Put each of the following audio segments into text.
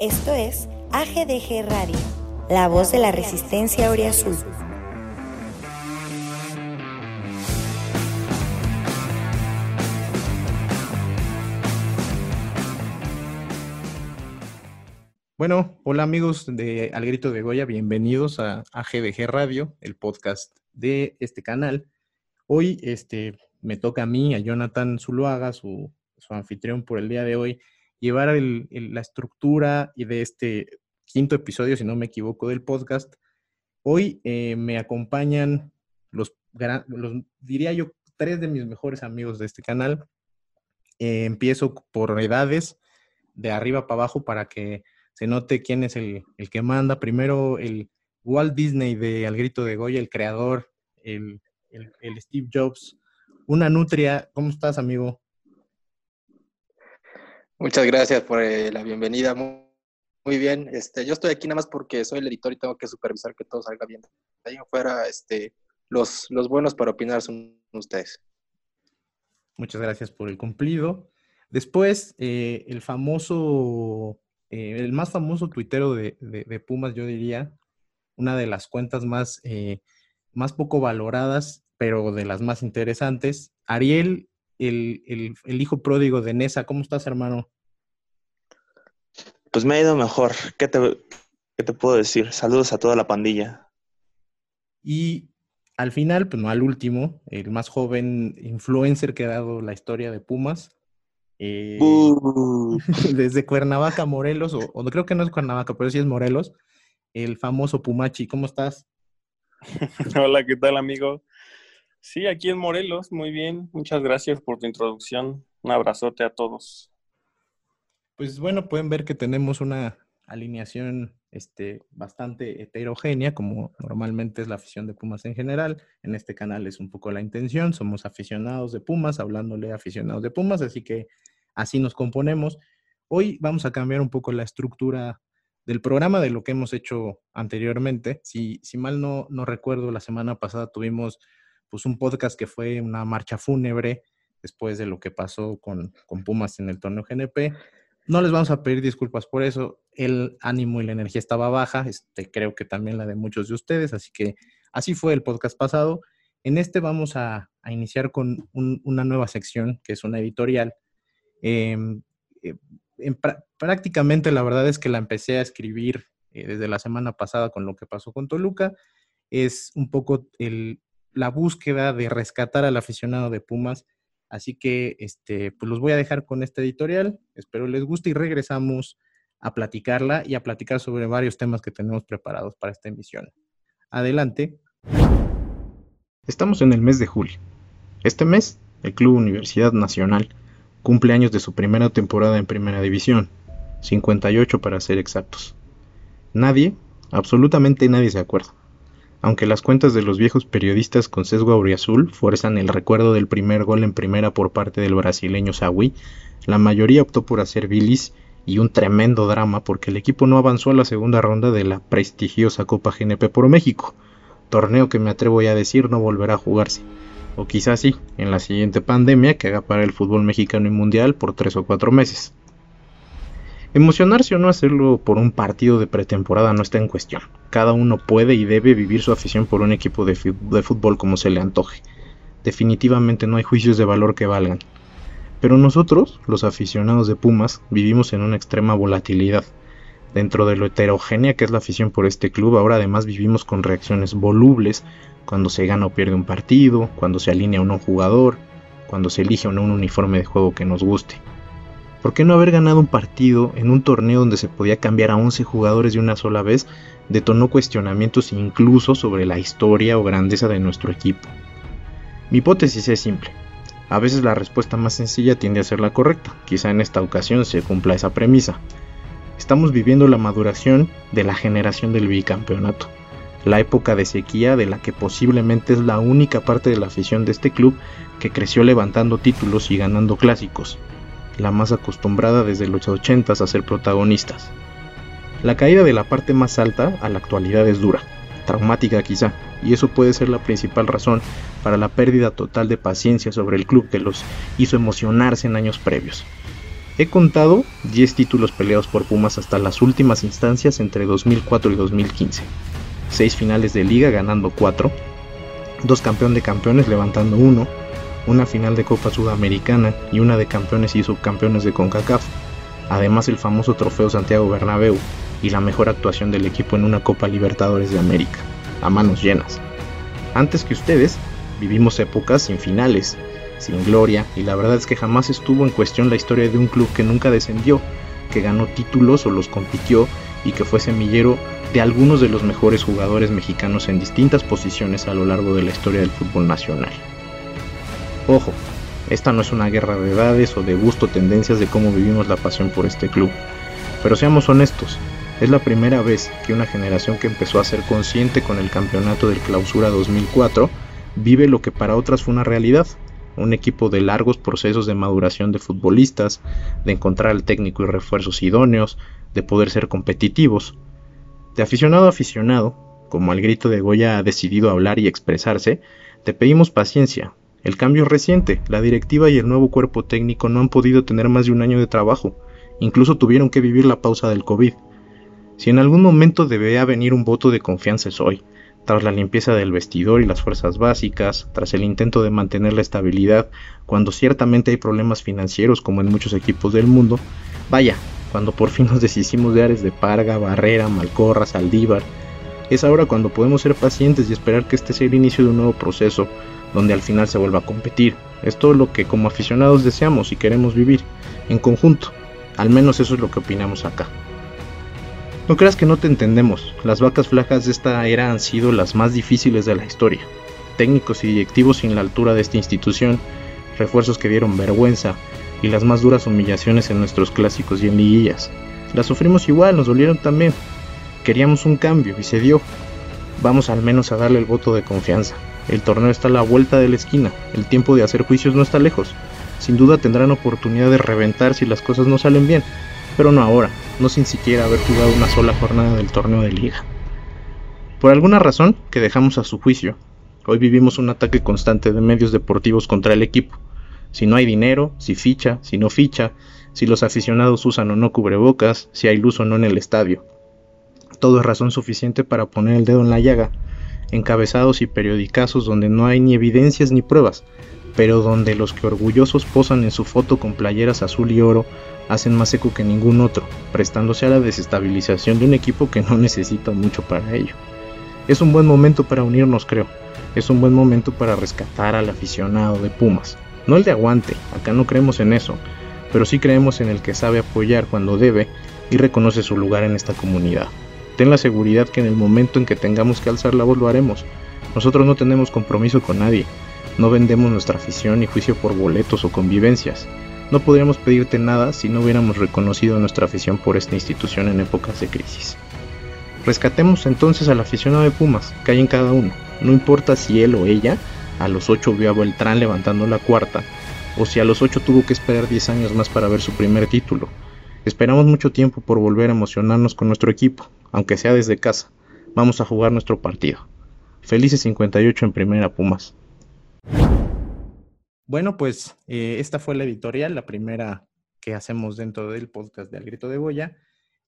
Esto es AGDG Radio, la voz de la resistencia Oriazul. Bueno, hola amigos de Al Grito de Goya, bienvenidos a AGDG Radio, el podcast de este canal. Hoy este, me toca a mí, a Jonathan Zuluaga, su, su anfitrión por el día de hoy, llevar la estructura de este quinto episodio, si no me equivoco, del podcast. Hoy eh, me acompañan los, diría yo, tres de mis mejores amigos de este canal. Eh, empiezo por edades, de arriba para abajo, para que se note quién es el, el, que manda. Primero, el Walt Disney de Al Grito de Goya, el creador, el, el Steve Jobs. Una nutria. ¿Cómo estás, amigo? Muchas gracias por eh, la bienvenida. Muy, bien. Este, yo estoy aquí nada más porque soy el editor y tengo que supervisar que todo salga bien. Ahí afuera, este, los, los buenos para opinar son ustedes. Muchas gracias por el cumplido. Después, eh, el famoso, eh, el más famoso tuitero de, Pumas, yo diría, una de las cuentas más, más poco valoradas, pero de las más interesantes. Ariel el, hijo pródigo de Nesa. ¿Cómo estás, hermano? Pues me ha ido mejor. ¿Qué te, te puedo decir? Saludos a toda la pandilla. Y al final, pues no al último, el más joven influencer que ha dado la historia de Pumas. Eh, desde Cuernavaca, Morelos, o, o, creo que no es Cuernavaca, pero sí es Morelos, el famoso Pumachi. ¿Cómo estás? Hola, ¿qué tal, amigo? Sí, aquí en Morelos, muy bien. Muchas gracias por tu introducción. Un abrazote a todos. Pues bueno, pueden ver que tenemos una alineación este, bastante heterogénea, como normalmente es la afición de Pumas en general. En este canal es un poco la intención. Somos aficionados de Pumas, hablándole a aficionados de Pumas, así que así nos componemos. Hoy vamos a cambiar un poco la estructura del programa de lo que hemos hecho anteriormente. Si, si mal no, no recuerdo, la semana pasada tuvimos pues un podcast que fue una marcha fúnebre después de lo que pasó con, Pumas en el torneo GNP. No les vamos a pedir disculpas por eso. El ánimo y la energía estaba baja. Este, creo que también la de muchos de ustedes. Así que así fue el podcast pasado. En este vamos a, iniciar con una nueva sección que es una editorial. Em, eh, prácticamente la verdad es que la empecé a escribir eh, desde la semana pasada con lo que pasó con Toluca. Es un poco el, la búsqueda de rescatar al aficionado de Pumas. Así que este, pues los voy a dejar con este editorial. Espero les guste y regresamos a platicarla y a platicar sobre varios temas que tenemos preparados para esta emisión. Adelante. Estamos en el mes de julio. Este mes, el Club Universidad Nacional cumple años de su primera temporada en Primera División, 58 para ser exactos. Nadie, absolutamente nadie se acuerda aunque las cuentas de los viejos periodistas con sesgo auriazul fuerzan el recuerdo del primer gol en primera por parte del brasileño Sawi, la mayoría optó por hacer bilis y un tremendo drama porque el equipo no avanzó a la segunda ronda de la prestigiosa Copa GNP por México, torneo que me atrevo ya a decir no volverá a jugarse, o quizás sí, en la siguiente pandemia que haga para el fútbol mexicano y mundial por tres o cuatro meses. Emocionarse o no hacerlo por un partido de pretemporada no está en cuestión. Cada uno puede y debe vivir su afición por un equipo de, fútbol como se le antoje. Definitivamente no hay juicios de valor que valgan. Pero nosotros, los aficionados de Pumas, vivimos en una extrema volatilidad. Dentro de lo heterogénea que es la afición por este club, ahora además vivimos con reacciones volubles cuando se gana o pierde un partido, cuando se alinea un jugador, cuando se elige un uniforme de juego que nos guste. ¿Por qué no haber ganado un partido en un torneo donde se podía cambiar a 11 jugadores de una sola vez? Detonó cuestionamientos incluso sobre la historia o grandeza de nuestro equipo. Mi hipótesis es simple. A veces la respuesta más sencilla tiende a ser la correcta. Quizá en esta ocasión se cumpla esa premisa. Estamos viviendo la maduración de la generación del bicampeonato. La época de sequía de la que posiblemente es la única parte de la afición de este club que creció levantando títulos y ganando clásicos la más acostumbrada desde los 80 a ser protagonistas. La caída de la parte más alta a la actualidad es dura, traumática quizá, y eso puede ser la principal razón para la pérdida total de paciencia sobre el club que los hizo emocionarse en años previos. He contado 10 títulos peleados por Pumas hasta las últimas instancias entre 2004 y 2015. 6 finales de liga ganando 4, 2 campeón de campeones levantando 1, una final de Copa Sudamericana y una de campeones y subcampeones de CONCACAF. Además el famoso trofeo Santiago Bernabéu y la mejor actuación del equipo en una Copa Libertadores de América, a manos llenas. Antes que ustedes, vivimos épocas sin finales, sin gloria, y la verdad es que jamás estuvo en cuestión la historia de un club que nunca descendió, que ganó títulos o los compitió y que fue semillero de algunos de los mejores jugadores mexicanos en distintas posiciones a lo largo de la historia del fútbol nacional. Ojo, esta no es una guerra de edades o de gusto tendencias de cómo vivimos la pasión por este club, pero seamos honestos, es la primera vez que una generación que empezó a ser consciente con el campeonato del Clausura 2004 vive lo que para otras fue una realidad, un equipo de largos procesos de maduración de futbolistas, de encontrar al técnico y refuerzos idóneos, de poder ser competitivos. De aficionado a aficionado, como al grito de Goya ha decidido hablar y expresarse, te pedimos paciencia. El cambio es reciente, la directiva y el nuevo cuerpo técnico no han podido tener más de un año de trabajo, incluso tuvieron que vivir la pausa del COVID. Si en algún momento debía venir un voto de confianza es hoy, tras la limpieza del vestidor y las fuerzas básicas, tras el intento de mantener la estabilidad, cuando ciertamente hay problemas financieros como en muchos equipos del mundo, vaya, cuando por fin nos deshicimos de Ares de Parga, Barrera, Malcorra, Saldívar, es ahora cuando podemos ser pacientes y esperar que este sea el inicio de un nuevo proceso, donde al final se vuelva a competir. Es todo lo que como aficionados deseamos y queremos vivir, en conjunto. Al menos eso es lo que opinamos acá. No creas que no te entendemos, las vacas flacas de esta era han sido las más difíciles de la historia. Técnicos y directivos sin la altura de esta institución, refuerzos que dieron vergüenza y las más duras humillaciones en nuestros clásicos y en liguillas. Las sufrimos igual, nos dolieron también. Queríamos un cambio y se dio. Vamos al menos a darle el voto de confianza. El torneo está a la vuelta de la esquina, el tiempo de hacer juicios no está lejos. Sin duda tendrán oportunidad de reventar si las cosas no salen bien, pero no ahora, no sin siquiera haber jugado una sola jornada del torneo de liga. Por alguna razón que dejamos a su juicio, hoy vivimos un ataque constante de medios deportivos contra el equipo. Si no hay dinero, si ficha, si no ficha, si los aficionados usan o no cubrebocas, si hay luz o no en el estadio. Todo es razón suficiente para poner el dedo en la llaga, encabezados y periodicazos donde no hay ni evidencias ni pruebas, pero donde los que orgullosos posan en su foto con playeras azul y oro hacen más eco que ningún otro, prestándose a la desestabilización de un equipo que no necesita mucho para ello. Es un buen momento para unirnos, creo. Es un buen momento para rescatar al aficionado de Pumas. No el de aguante, acá no creemos en eso, pero sí creemos en el que sabe apoyar cuando debe y reconoce su lugar en esta comunidad. Ten la seguridad que en el momento en que tengamos que alzar la voz lo haremos. Nosotros no tenemos compromiso con nadie, no vendemos nuestra afición y juicio por boletos o convivencias. No podríamos pedirte nada si no hubiéramos reconocido nuestra afición por esta institución en épocas de crisis. Rescatemos entonces al aficionado de Pumas, que hay en cada uno. No importa si él o ella a los 8 vio a Beltrán levantando la cuarta, o si a los 8 tuvo que esperar 10 años más para ver su primer título. Esperamos mucho tiempo por volver a emocionarnos con nuestro equipo, aunque sea desde casa. Vamos a jugar nuestro partido. Felices 58 en primera Pumas. Bueno, pues eh, esta fue la editorial, la primera que hacemos dentro del podcast de Al Grito de Goya,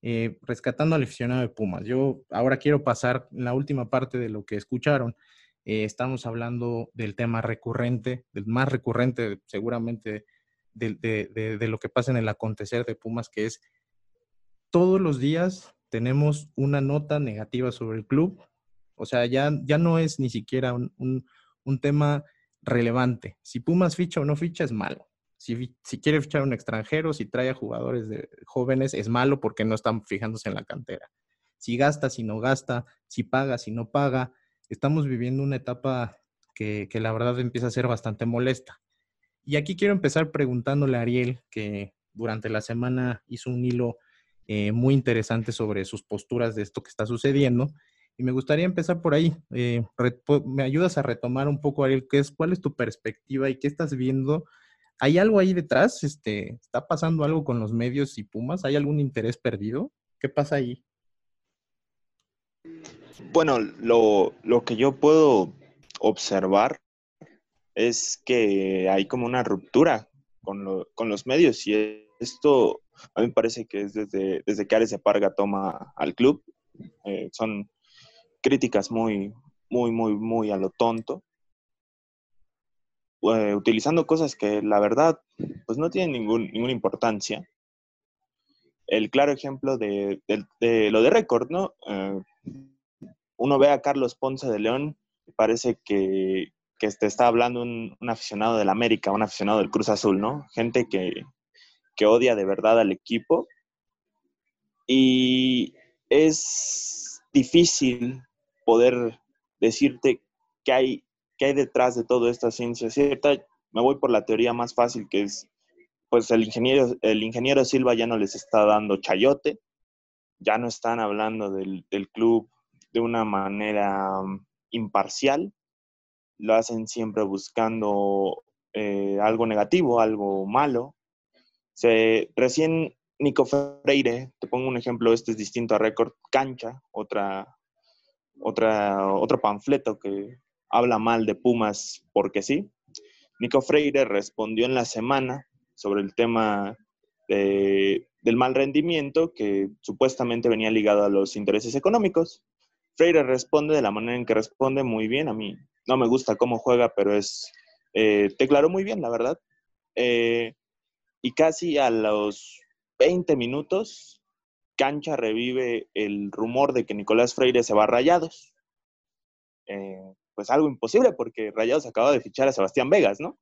eh, rescatando al aficionado de Pumas. Yo ahora quiero pasar la última parte de lo que escucharon. Eh, estamos hablando del tema recurrente, del más recurrente seguramente de lo que pasa en el acontecer de Pumas, que es todos los días tenemos una nota negativa sobre el club. O sea, ya, ya no es ni siquiera un, un, tema relevante. Si Pumas ficha o no ficha es malo. Si, si quiere fichar a un extranjero, si trae a jugadores de, jóvenes, es malo porque no están fijándose en la cantera. Si gasta, si no gasta, si paga, si no paga. Estamos viviendo una etapa que, que la verdad empieza a ser bastante molesta. Y aquí quiero empezar preguntándole a Ariel, que durante la semana hizo un hilo eh, muy interesante sobre sus posturas de esto que está sucediendo. Y me gustaría empezar por ahí. Eh, ¿Me ayudas a retomar un poco, Ariel, qué es, cuál es tu perspectiva y qué estás viendo? ¿Hay algo ahí detrás? Este, ¿Está pasando algo con los medios y Pumas? ¿Hay algún interés perdido? ¿Qué pasa ahí? Bueno, lo, lo que yo puedo observar es que hay como una ruptura con, lo, con los medios y esto a mí me parece que es desde, desde que Ares Parga toma al club. Eh, son críticas muy, muy, muy, muy a lo tonto. Eh, utilizando cosas que la verdad pues no tienen ningún, ninguna importancia. El claro ejemplo de, lo de récord, ¿no? Eh, uno ve a Carlos Ponce de León parece que, que te está hablando un, un, aficionado del América, un aficionado del Cruz Azul, ¿no? Gente que, que odia de verdad al equipo. Y es difícil poder decirte qué hay, hay detrás de toda esta ciencia cierta. Me voy por la teoría más fácil que es, pues el ingeniero, el ingeniero Silva ya no les está dando chayote, ya no están hablando del, club de una manera um, imparcial, lo hacen siempre buscando eh, algo negativo, algo malo, se, recién Nico Freire, te pongo un ejemplo, este es distinto a Record Cancha, otra, otra, otro panfleto que habla mal de Pumas porque sí. Nico Freire respondió en la semana sobre el tema del mal rendimiento que supuestamente venía ligado a los intereses económicos. Freire responde de la manera en que responde muy bien. A mí no me gusta cómo juega, pero es eh, te declaró muy bien, la verdad. Eh, y casi a los 20 minutos, Cancha revive el rumor de que Nicolás Freire se va a Rayados. Eh, pues algo imposible porque Rayados acaba de fichar a Sebastián Vegas, ¿no?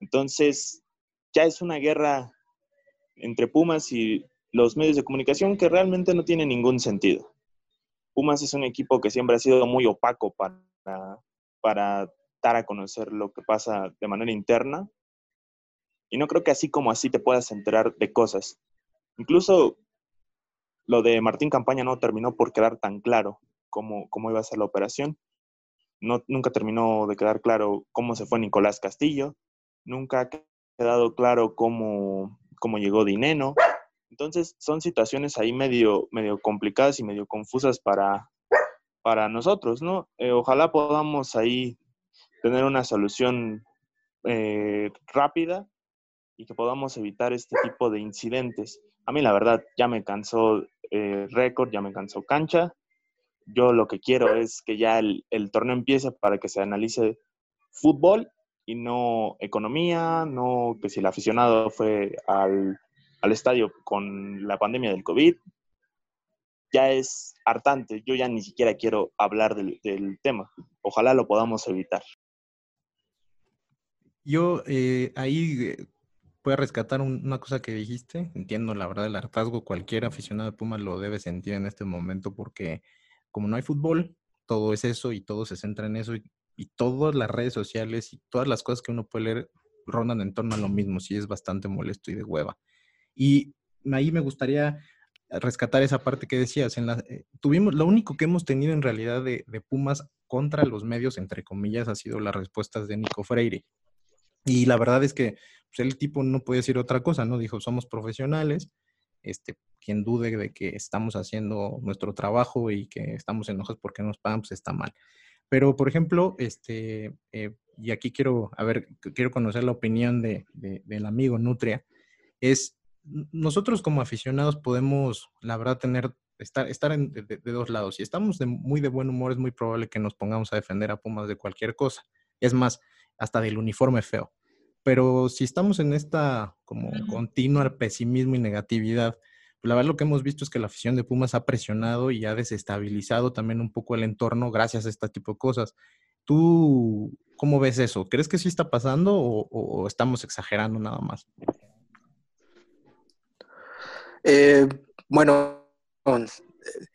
Entonces, ya es una guerra entre Pumas y los medios de comunicación que realmente no tiene ningún sentido. Pumas es un equipo que siempre ha sido muy opaco para, para dar a conocer lo que pasa de manera interna y no creo que así como así te puedas enterar de cosas. Incluso lo de Martín Campaña no terminó por quedar tan claro cómo, cómo iba a ser la operación. No, nunca terminó de quedar claro cómo se fue Nicolás Castillo. Nunca ha quedado claro cómo, cómo llegó Dineno. Entonces son situaciones ahí medio, medio complicadas y medio confusas para, para nosotros, ¿no? Eh, ojalá podamos ahí tener una solución eh, rápida y que podamos evitar este tipo de incidentes. A mí la verdad ya me cansó eh, récord, ya me cansó cancha. Yo lo que quiero es que ya el, torneo empiece para que se analice fútbol y no economía, no que si el aficionado fue al, estadio con la pandemia del COVID, ya es hartante. Yo ya ni siquiera quiero hablar del, del tema. Ojalá lo podamos evitar. Yo eh, ahí eh, Puede rescatar una cosa que dijiste. Entiendo, la verdad, el hartazgo, cualquier aficionado de Pumas lo debe sentir en este momento porque como no hay fútbol, todo es eso y todo se centra en eso y, todas las redes sociales y todas las cosas que uno puede leer rondan en torno a lo mismo, sí es bastante molesto y de hueva. Y ahí me gustaría rescatar esa parte que decías. En la, eh, tuvimos, lo único que hemos tenido en realidad de, de, Pumas contra los medios, entre comillas, ha sido las respuestas de Nico Freire. Y la verdad es que pues, el tipo no puede decir otra cosa, ¿no? Dijo, somos profesionales, este, quien dude de que estamos haciendo nuestro trabajo y que estamos enojados porque nos pagan, pues está mal. Pero, por ejemplo, este, eh, y aquí quiero, a ver, quiero conocer la opinión de, del amigo Nutria, es, nosotros como aficionados podemos, la verdad, tener, estar, estar en, de, de, dos lados. Si estamos muy de buen humor, es muy probable que nos pongamos a defender a Pumas de cualquier cosa. Es más, hasta del uniforme feo. Pero si estamos en esta como continua pesimismo y negatividad, la verdad lo que hemos visto es que la afición de Pumas ha presionado y ha desestabilizado también un poco el entorno gracias a este tipo de cosas. ¿Tú cómo ves eso? ¿Crees que sí está pasando o, estamos exagerando nada más? Eh, bueno, eh,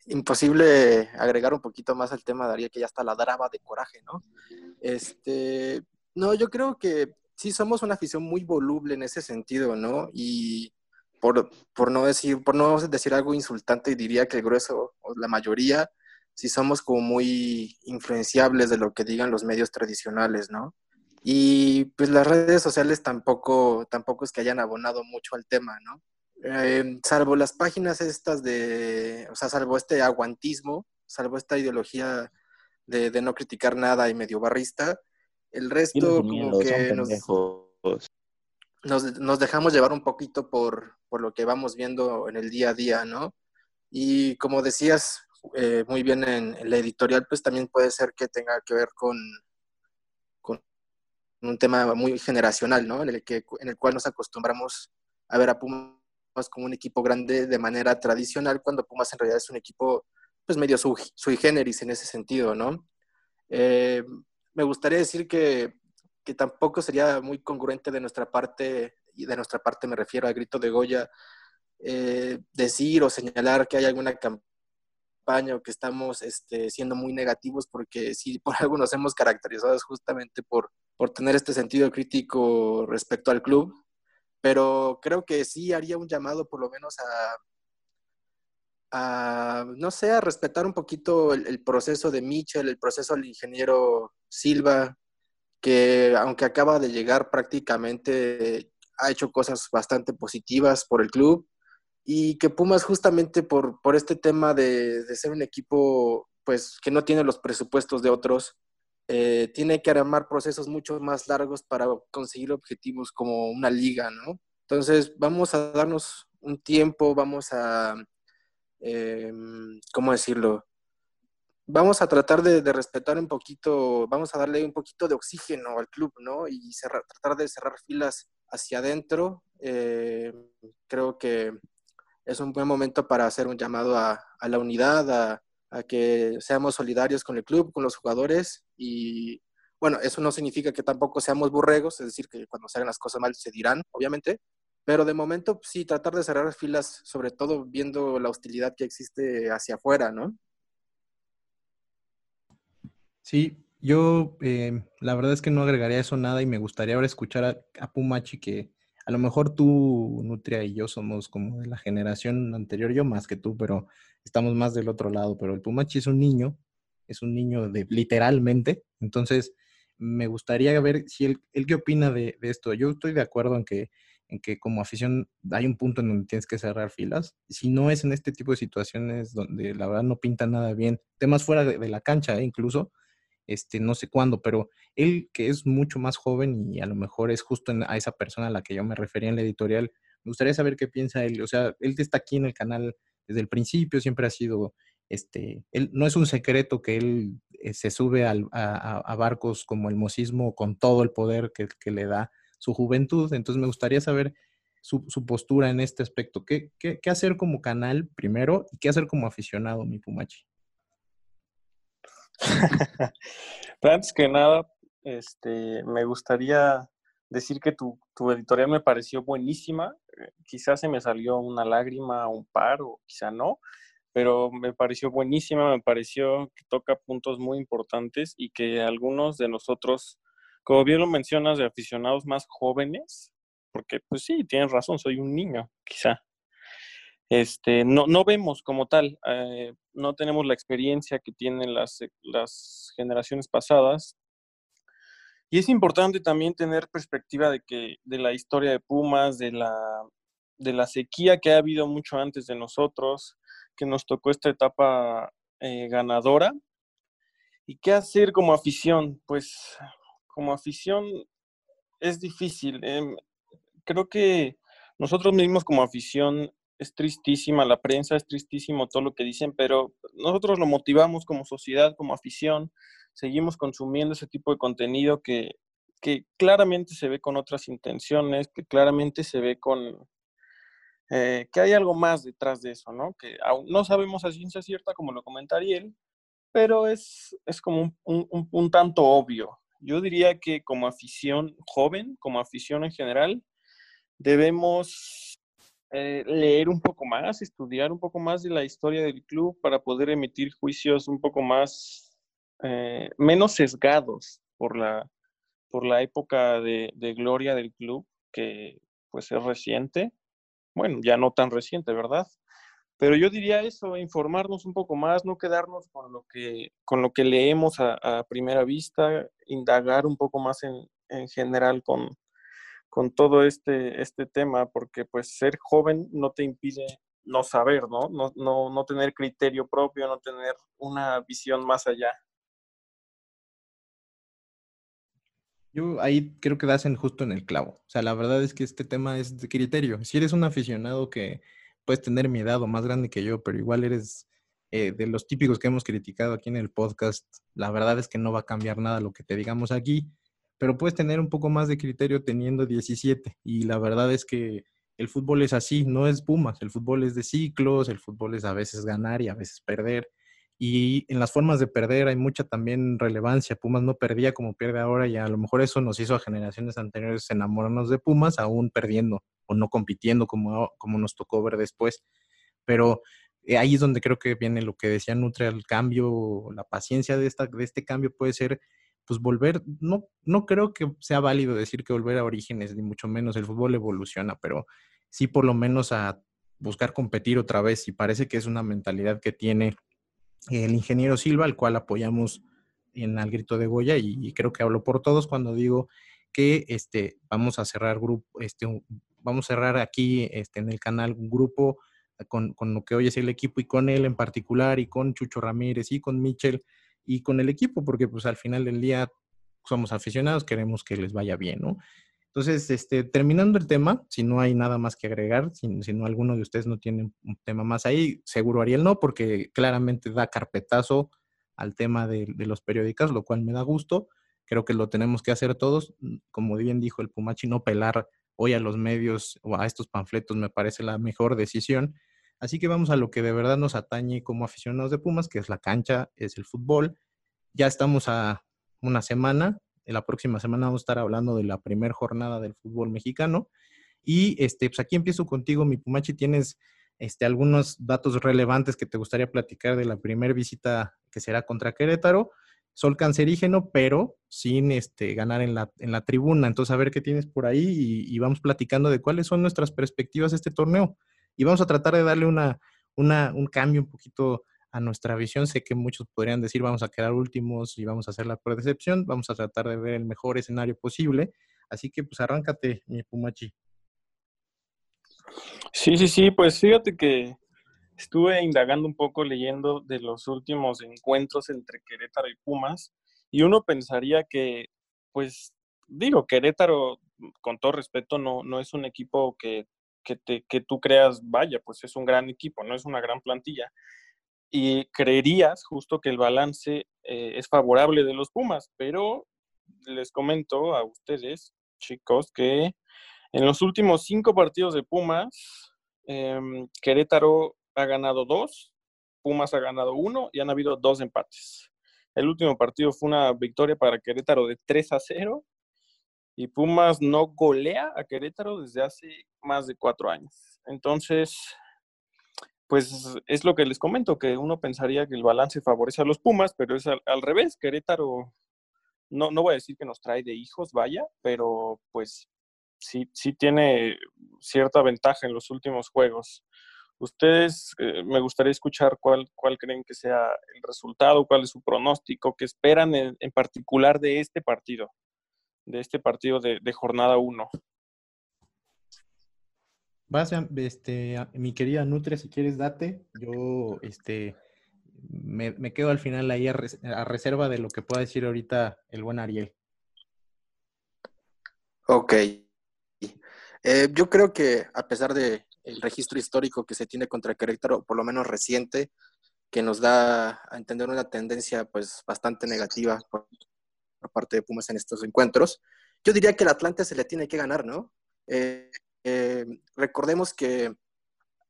imposible agregar un poquito más al tema, daría que ya está la drama de coraje, ¿no? Este, no, yo creo que sí somos una afición muy voluble en ese sentido, ¿no? Y por, por, no decir, por no decir algo insultante, diría que el grueso, o la mayoría, sí somos como muy influenciables de lo que digan los medios tradicionales, ¿no? Y pues las redes sociales tampoco, tampoco es que hayan abonado mucho al tema, ¿no? Eh, salvo las páginas estas de, o sea, salvo este aguantismo, salvo esta ideología de, de no criticar nada y medio barrista, el resto, como que nos... nos, dejamos llevar un poquito por, lo que vamos viendo en el día a día, ¿no? Y como decías eh, muy bien en, la editorial, pues también puede ser que tenga que ver con, con un tema muy generacional, ¿no? En el, que, en el cual nos acostumbramos a ver a Pumas como un equipo grande de manera tradicional, cuando Pumas en realidad es un equipo pues medio sui, generis en ese sentido, ¿no? Eh, me gustaría decir que que tampoco sería muy congruente de nuestra parte, y de nuestra parte me refiero al grito de Goya, eh, decir o señalar que hay alguna campaña o que estamos este, siendo muy negativos, porque si por algo nos hemos caracterizado justamente por, por tener este sentido crítico respecto al club, pero creo que sí haría un llamado por lo menos a, no sé, a respetar un poquito el proceso de Mitchell, el proceso del ingeniero Silva, que aunque acaba de llegar prácticamente ha hecho cosas bastante positivas por el club y que Pumas justamente por, por este tema de, ser un equipo pues que no tiene los presupuestos de otros, eh, tiene que armar procesos mucho más largos para conseguir objetivos como una liga, ¿no? Entonces vamos a darnos un tiempo, vamos a, em, ¿cómo decirlo? Vamos a tratar de, respetar un poquito, vamos a darle un poquito de oxígeno al club, ¿no? Y tratar de cerrar filas hacia adentro. Eh, creo que es un buen momento para hacer un llamado a, la unidad, a, que seamos solidarios con el club, con los jugadores y bueno, eso no significa que tampoco seamos borregos, es decir, que cuando se hagan las cosas mal se dirán, obviamente, pero de momento sí tratar de cerrar filas, sobre todo viendo la hostilidad que existe hacia afuera, ¿no? Sí, yo eh, la verdad es que no agregaría eso nada y me gustaría ahora escuchar a, Pumachi que a lo mejor tú, Nutria y yo somos como de la generación anterior, yo más que tú, pero estamos más del otro lado, pero el Pumachi es un niño, es un niño de literalmente, entonces me gustaría ver si él, él qué opina de, esto. Yo estoy de acuerdo en que, en que como afición hay un punto en donde tienes que cerrar filas. Si no es en este tipo de situaciones donde la verdad no pinta nada bien, temas fuera de, de la cancha, ¿eh? incluso, este, no sé cuándo, pero él que es mucho más joven y a lo mejor es justo a esa persona a la que yo me refería en la editorial, me gustaría saber qué piensa él. O sea, él está aquí en el canal desde el principio, siempre ha sido, este, él, no es un secreto que él eh, se sube a, barcos como el mosismo con todo el poder que, le da su juventud. Entonces me gustaría saber su, postura en este aspecto. ¿Qué, ¿Qué, qué, hacer como canal primero y qué hacer como aficionado, mi Pumachi? Pero antes que nada, este, me gustaría decir que tu, editorial me pareció buenísima. Eh, quizás se me salió una lágrima, un par, o quizá no, pero me pareció buenísima, me pareció que toca puntos muy importantes y que algunos de nosotros, como bien lo mencionas, de aficionados más jóvenes, porque pues sí, tienes razón, soy un niño, quizá, este, no, no vemos como tal, eh, no tenemos la experiencia que tienen las, eh, las generaciones pasadas. Y es importante también tener perspectiva de que de la historia de Pumas, de la, de la sequía que ha habido mucho antes de nosotros, que nos tocó esta etapa eh, ganadora. ¿Y qué hacer como afición? Pues como afición es difícil. Em, creo que nosotros mismos como afición es tristísima la prensa, es tristísimo todo lo que dicen, pero nosotros lo motivamos como sociedad, como afición, seguimos consumiendo ese tipo de contenido que, claramente se ve con otras intenciones, que claramente se ve con... Eh, que hay algo más detrás de eso, ¿no? Que aún no sabemos a ciencia cierta, como lo comentaría él, pero es, es como un, un tanto obvio. Yo diría que como afición joven, como afición en general, debemos eh, leer un poco más, estudiar un poco más de la historia del club para poder emitir juicios un poco más, eh, menos sesgados por la, por la época de, gloria del club, que pues es reciente, bueno, ya no tan reciente, ¿verdad? Pero yo diría eso, informarnos un poco más, no quedarnos con lo que, con lo que leemos a, primera vista, indagar un poco más en, en general con, con todo este, este tema, porque pues ser joven no te impide no saber, ¿no? No, no, no tener criterio propio, no tener una visión más allá. Yo ahí creo que das en justo en el clavo. O sea, la verdad es que este tema es de criterio. Si eres un aficionado que puedes tener mi edad o más grande que yo, pero igual eres eh, de los típicos que hemos criticado aquí en el podcast, la verdad es que no va a cambiar nada lo que te digamos aquí, pero puedes tener un poco más de criterio teniendo 17. Y la verdad es que el fútbol es así, no es Pumas, el fútbol es de ciclos, el fútbol es a veces ganar y a veces perder. Y en las formas de perder hay mucha también relevancia. Pumas no perdía como pierde ahora y a lo mejor eso nos hizo a generaciones anteriores enamorarnos de Pumas, aún perdiendo o no compitiendo como, como nos tocó ver después. Pero eh, ahí es donde creo que viene lo que decía Nutre, el cambio, la paciencia de, esta, de este cambio puede ser pues volver, no, no creo que sea válido decir que volver a orígenes, ni mucho menos el fútbol evoluciona, pero sí por lo menos a buscar competir otra vez y parece que es una mentalidad que tiene el ingeniero Silva, al cual apoyamos en Al Grito de Goya, y, creo que hablo por todos cuando digo que este, vamos a cerrar grupo, este, vamos a cerrar aquí este, en el canal un grupo con, con, lo que hoy es el equipo y con él en particular, y con Chucho Ramírez y con Michel y con el equipo, porque pues al final del día somos aficionados, queremos que les vaya bien, ¿no? Entonces, este, terminando el tema, si no hay nada más que agregar, si, no alguno de ustedes no tiene un tema más ahí, seguro Ariel no, porque claramente da carpetazo al tema de, los periódicos, lo cual me da gusto. Creo que lo tenemos que hacer todos. Como bien dijo el Pumachi, no pelar hoy a los medios o a estos panfletos me parece la mejor decisión. Así que vamos a lo que de verdad nos atañe como aficionados de Pumas, que es la cancha, es el fútbol. Ya estamos a una semana la próxima semana vamos a estar hablando de la primera jornada del fútbol mexicano. Y este, pues aquí empiezo contigo, mi Pumachi. ¿Tienes este, algunos datos relevantes que te gustaría platicar de la primera visita que será contra Querétaro? Sol cancerígeno, pero sin este, ganar en la, en la tribuna. Entonces, a ver qué tienes por ahí y, y, vamos platicando de cuáles son nuestras perspectivas de este torneo. Y vamos a tratar de darle una, una, un cambio un poquito a nuestra visión. Sé que muchos podrían decir vamos a quedar últimos y vamos a hacer la percepción, vamos a tratar de ver el mejor escenario posible. Así que pues arráncate, mi Pumachi. Sí, sí, sí, pues fíjate que estuve indagando un poco leyendo de los últimos encuentros entre Querétaro y Pumas y uno pensaría que, pues digo, Querétaro, con todo respeto, no, no es un equipo que, que, tú creas, vaya, pues es un gran equipo, no es una gran plantilla. Y creerías justo que el balance eh, es favorable de los Pumas, pero les comento a ustedes, chicos, que en los últimos cinco partidos de Pumas, em, Querétaro ha ganado dos, Pumas ha ganado uno y han habido dos empates. El último partido fue una victoria para Querétaro de 3 a 0 y Pumas no golea a Querétaro desde hace más de cuatro años. Entonces, pues es lo que les comento, que uno pensaría que el balance favorece a los Pumas, pero es al, revés. Querétaro, no, no voy a decir que nos trae de hijos, vaya, pero pues sí, sí tiene cierta ventaja en los últimos juegos. Ustedes, eh, me gustaría escuchar cuál, cuál creen que sea el resultado, cuál es su pronóstico, qué esperan en, particular de este partido, de este partido de, de jornada 1. Vas, este, mi querida Nutria, si quieres, date. Yo, este, me, quedo al final ahí a, reserva de lo que pueda decir ahorita el buen Ariel. Ok. Eh, yo creo que a pesar del el registro histórico que se tiene contra Querétaro, por lo menos reciente, que nos da a entender una tendencia pues bastante negativa por, parte de Pumas en estos encuentros, yo diría que el Atlante se le tiene que ganar, ¿no? Eh, eh, recordemos que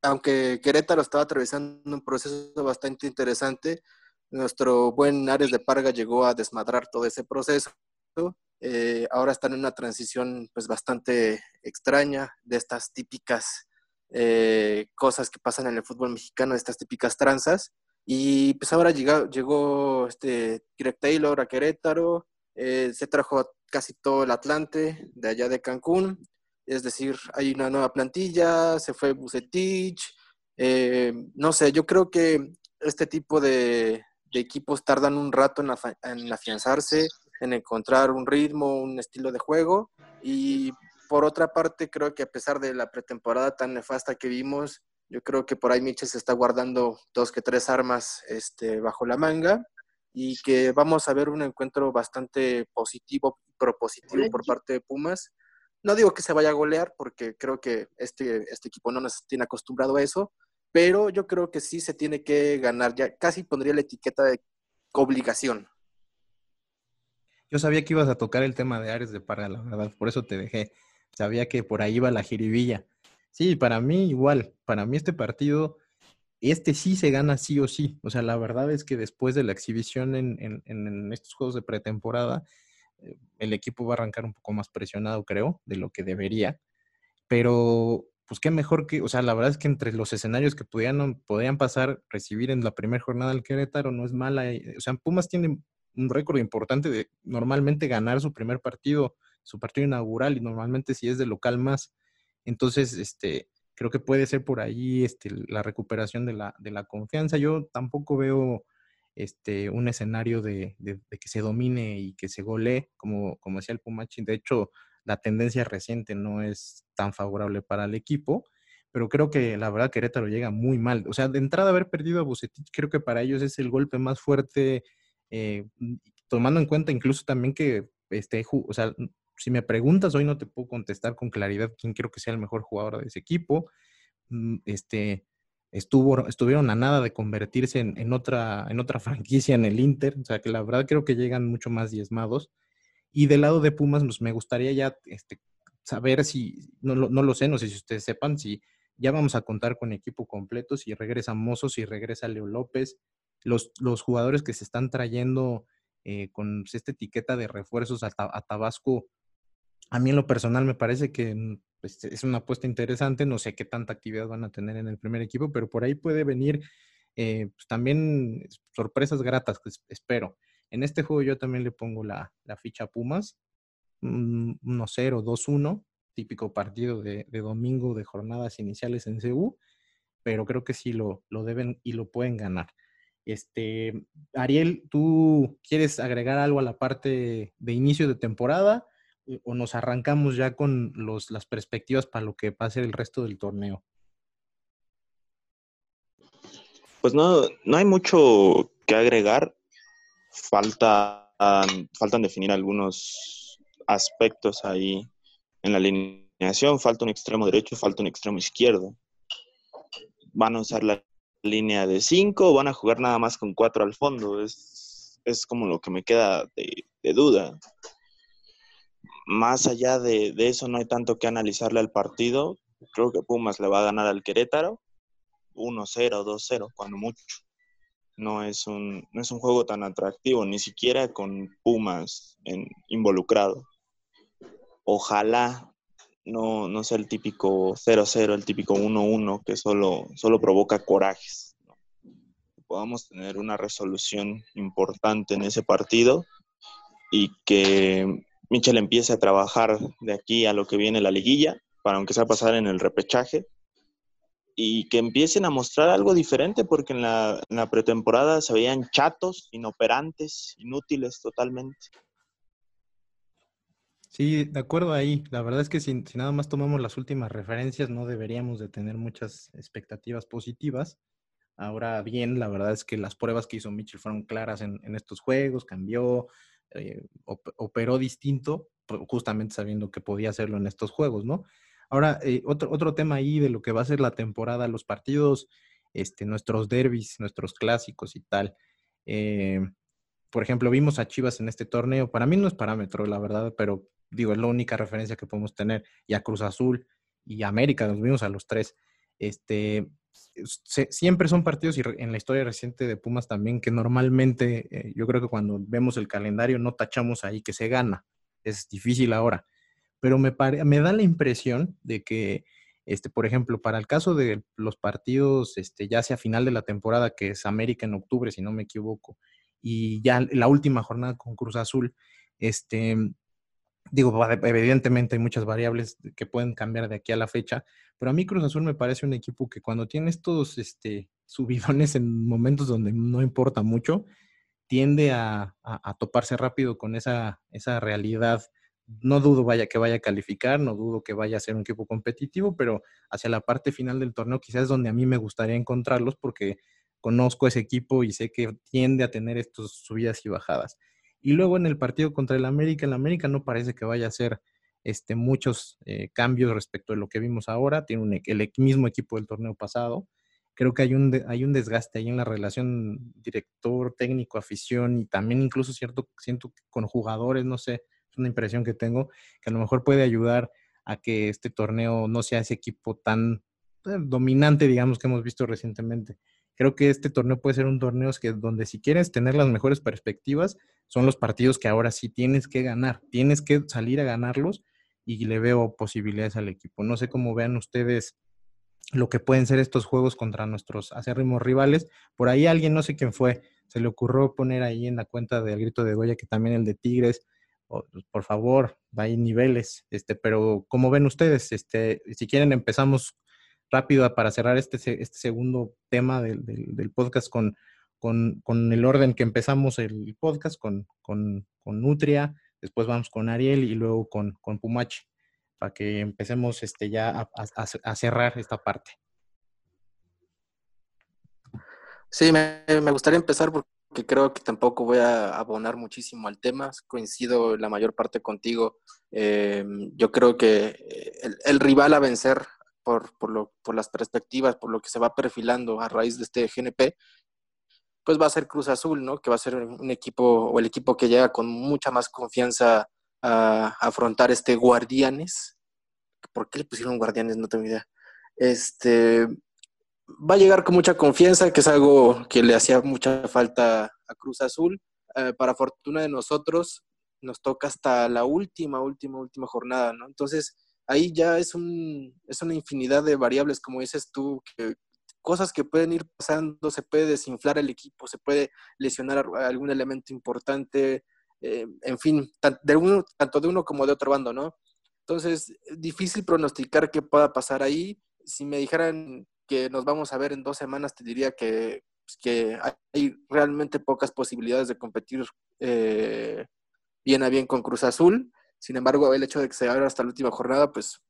aunque Querétaro estaba atravesando un proceso bastante interesante, nuestro buen Ares de Parga llegó a desmadrar todo ese proceso. Eh, ahora están en una transición pues bastante extraña de estas típicas eh, cosas que pasan en el fútbol mexicano, de estas típicas tranzas. Y pues ahora llegó, llegó este Greg Taylor a Querétaro, se trajo casi todo el Atlante de allá de Cancún, es decir, hay una nueva plantilla, se fue Bucetich, eh, no sé, yo creo que este tipo de, equipos tardan un rato en, afianzarse, en encontrar un ritmo, un estilo de juego. Y por otra parte, creo que a pesar de la pretemporada tan nefasta que vimos, yo creo que por ahí Michel se está guardando dos que tres armas este, bajo la manga. Y que vamos a ver un encuentro bastante positivo, propositivo por parte de Pumas. No digo que se vaya a golear, porque creo que este, este equipo no nos tiene acostumbrado a eso, pero yo creo que sí se tiene que ganar. Ya casi pondría la etiqueta de obligación. Yo sabía que ibas a tocar el tema de Ares de Parga, la verdad, por eso te dejé. Sabía que por ahí iba la jiribilla. Sí, para mí igual, para mí este partido, este sí se gana sí o sí. O sea, la verdad es que después de la exhibición en, estos juegos de pretemporada, eh, el equipo va a arrancar un poco más presionado, creo, de lo que debería. Pero, pues qué mejor que, o sea, la verdad es que entre los escenarios que podían, podían pasar, recibir en la primera jornada al Querétaro no es mala. Eh, o sea, Pumas tiene un récord importante de normalmente ganar su primer partido, su partido inaugural, y normalmente si es de local más. Entonces, este, creo que puede ser por ahí este, la recuperación de la, de la confianza. Yo tampoco veo este, un escenario de, que se domine y que se golee, como, como decía el Pumachi. De hecho, la tendencia reciente no es tan favorable para el equipo, pero creo que la verdad Querétaro llega muy mal. O sea, de entrada haber perdido a Bucetich, creo que para ellos es el golpe más fuerte eh, tomando en cuenta incluso también que, este, o sea, si me preguntas hoy no te puedo contestar con claridad quién creo que sea el mejor jugador de ese equipo. Mm, este, estuvo, estuvieron a nada de convertirse en, otra, en otra franquicia en el Inter, o sea que la verdad creo que llegan mucho más diezmados. Y del lado de Pumas, pues me gustaría ya este, saber si, no, no lo sé, no sé si ustedes sepan, si ya vamos a contar con equipo completo, si regresa Mozo, si regresa Leo López, los, los jugadores que se están trayendo eh, con esta etiqueta de refuerzos a, Tabasco, a mí en lo personal me parece que mm, pues, es una apuesta interesante, no sé qué tanta actividad van a tener en el primer equipo, pero por ahí puede venir eh, pues, también sorpresas gratas, pues, espero. En este juego yo también le pongo la, ficha Pumas, 1-0, 2-1, típico partido de, domingo de jornadas iniciales en CU, pero creo que sí lo, lo deben y lo pueden ganar. Este, Ariel, ¿tú quieres agregar algo a la parte de inicio de temporada o nos arrancamos ya con los, las perspectivas para lo que pase el resto del torneo? Pues no, no hay mucho que agregar. Falta, faltan definir algunos aspectos ahí en la alineación. Falta un extremo derecho, falta un extremo izquierdo. Van a usar la línea de 5 o van a jugar nada más con 4 al fondo? Es, es, como lo que me queda de, duda. Más allá de, eso, no hay tanto que analizarle al partido. Creo que Pumas le va a ganar al Querétaro 1-0, 2-0, cuando mucho. No es, un, no es un juego tan atractivo, ni siquiera con Pumas en, involucrado. Ojalá no, no sea el típico 0-0, el típico 1-1 que solo, solo provoca corajes. Podamos tener una resolución importante en ese partido y que Michel empiece a trabajar de aquí a lo que viene la liguilla, para aunque sea pasar en el repechaje, y que empiecen a mostrar algo diferente, porque en la, pretemporada se veían chatos, inoperantes, inútiles totalmente. Sí, de acuerdo ahí. La verdad es que si, nada más tomamos las últimas referencias, no deberíamos de tener muchas expectativas positivas. Ahora bien, la verdad es que las pruebas que hizo Mitchell fueron claras en, estos juegos, cambió, eh, operó distinto, justamente sabiendo que podía hacerlo en estos juegos, ¿no? Ahora, eh, otro, otro tema ahí de lo que va a ser la temporada, los partidos, este, nuestros derbis, nuestros clásicos y tal. Eh, por ejemplo, vimos a Chivas en este torneo. Para mí no es parámetro, la verdad, pero digo, es la única referencia que podemos tener, y a Cruz Azul y América, nos vimos a los tres. Este, siempre son partidos, y en la historia reciente de Pumas también, que normalmente eh, yo creo que cuando vemos el calendario no tachamos ahí que se gana. Es difícil ahora. Pero me, me da la impresión de que, este, por ejemplo, para el caso de los partidos, este, ya sea final de la temporada, que es América en octubre, si no me equivoco, y ya la última jornada con Cruz Azul, este, Digo, evidentemente hay muchas variables que pueden cambiar de aquí a la fecha, pero a mí Cruz Azul me parece un equipo que cuando tiene estos este, subidones en momentos donde no importa mucho, tiende a, toparse rápido con esa, esa realidad. No dudo vaya que vaya a calificar, no dudo que vaya a ser un equipo competitivo, pero hacia la parte final del torneo quizás es donde a mí me gustaría encontrarlos porque conozco ese equipo y sé que tiende a tener estas subidas y bajadas. Y luego en el partido contra el América, el América no parece que vaya a ser este, muchos eh, cambios respecto a lo que vimos ahora. Tiene un, el mismo equipo del torneo pasado. Creo que hay un, hay un desgaste ahí en la relación director, técnico, afición y también incluso cierto, siento con jugadores, no sé, es una impresión que tengo, que a lo mejor puede ayudar a que este torneo no sea ese equipo tan eh, dominante, digamos, que hemos visto recientemente. Creo que este torneo puede ser un torneo que donde si quieres tener las mejores perspectivas, son los partidos que ahora sí tienes que ganar, tienes que salir a ganarlos y le veo posibilidades al equipo. No sé cómo vean ustedes lo que pueden ser estos juegos contra nuestros acérrimos rivales. Por ahí alguien, no sé quién fue, se le ocurrió poner ahí en la cuenta del grito de Goya que también el de Tigres, pues, por favor, hay niveles, este, pero como ven ustedes, este, si quieren empezamos rápido para cerrar este, este segundo tema del, del, podcast con, con, con, el orden que empezamos el podcast, con, con, con Nutria, después vamos con Ariel y luego con, con Pumachi, para que empecemos este, ya a, cerrar esta parte. Sí, me, me, gustaría empezar porque creo que tampoco voy a abonar muchísimo al tema. Coincido la mayor parte contigo. Eh, yo creo que el, el, rival a vencer por, por, lo, por las perspectivas, por lo que se va perfilando a raíz de este GNP, pues va a ser Cruz Azul, ¿no? Que va a ser un equipo o el equipo que llega con mucha más confianza a, afrontar este Guardianes. ¿Por qué le pusieron Guardianes? No tengo idea. Este va a llegar con mucha confianza, que es algo que le hacía mucha falta a Cruz Azul. Eh, para fortuna de nosotros, nos toca hasta la última, última, última jornada, ¿no? Entonces, ahí ya es, un, es una infinidad de variables, como dices tú, que cosas que pueden ir pasando, se puede desinflar el equipo, se puede lesionar algún elemento importante, eh, en fin, de uno, tanto de uno como de otro bando, ¿no? Entonces, difícil pronosticar qué pueda pasar ahí. Si me dijeran que nos vamos a ver en dos semanas, te diría que, pues, que hay realmente pocas posibilidades de competir eh, bien a bien con Cruz Azul. Sin embargo, el hecho de que se abra hasta la última jornada, pues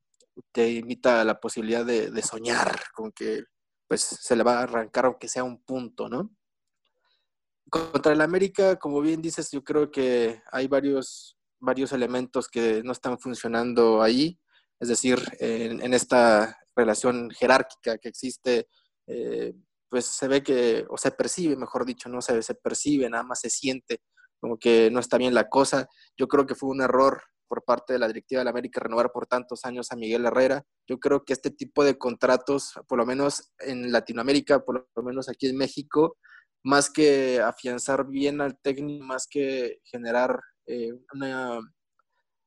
te invita a la posibilidad de, soñar con que pues se le va a arrancar aunque sea un punto, ¿no? Contra el América, como bien dices, yo creo que hay varios, varios elementos que no están funcionando ahí, es decir, en, esta relación jerárquica que existe, eh, pues se ve que, o se percibe, mejor dicho, no se, se percibe, nada más se siente como que no está bien la cosa. Yo creo que fue un error por parte de la directiva de la América renovar por tantos años a Miguel Herrera. Yo creo que este tipo de contratos, por lo menos en Latinoamérica, por lo menos aquí en México, más que afianzar bien al técnico, más que generar eh, una,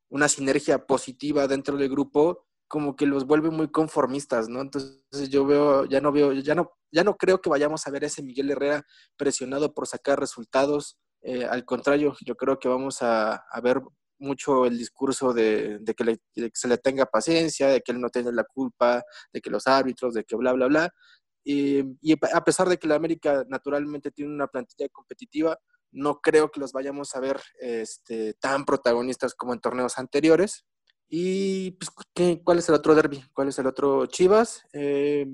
una sinergia positiva dentro del grupo, como que los vuelve muy conformistas, ¿no? Entonces yo veo, ya no veo, ya no, ya no creo que vayamos a ver ese Miguel Herrera presionado por sacar resultados. Eh, al contrario, yo creo que vamos a, a ver mucho el discurso de, que, se le tenga paciencia, de que él no tiene la culpa, de que los árbitros, de que bla, bla, bla. Y, a pesar de que la América naturalmente tiene una plantilla competitiva, no creo que los vayamos a ver este, tan protagonistas como en torneos anteriores. Y pues, ¿cuál es el otro derby? ¿Cuál es el otro Chivas? Eh,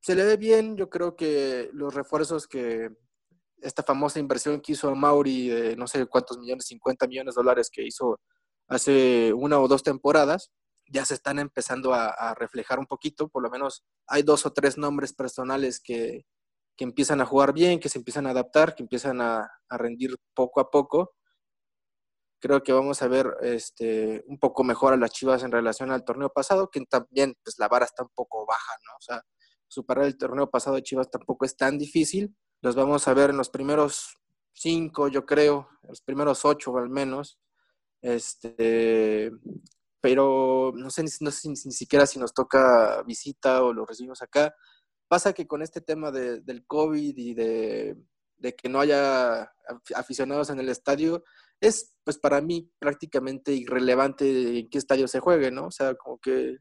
se le ve bien, yo creo que los refuerzos que, esta famosa inversión que hizo Mauri de no sé cuántos millones, 50 millones de dólares que hizo hace una o dos temporadas, ya se están empezando a, reflejar un poquito, por lo menos hay dos o tres nombres personales que, que, empiezan a jugar bien, que se empiezan a adaptar, que empiezan a, a, rendir poco a poco. Creo que vamos a ver este, un poco mejor a las Chivas en relación al torneo pasado, que también pues, la vara está un poco baja, ¿no? O sea, superar el torneo pasado de Chivas tampoco es tan difícil, los vamos a ver en los primeros cinco, yo creo, los primeros ocho al menos. Este, pero no sé, no sé ni siquiera si nos toca visita o lo recibimos acá. Pasa que con este tema de, del COVID y de, de, que no haya aficionados en el estadio, es pues para mí prácticamente irrelevante en qué estadio se juegue, ¿no? O sea, como que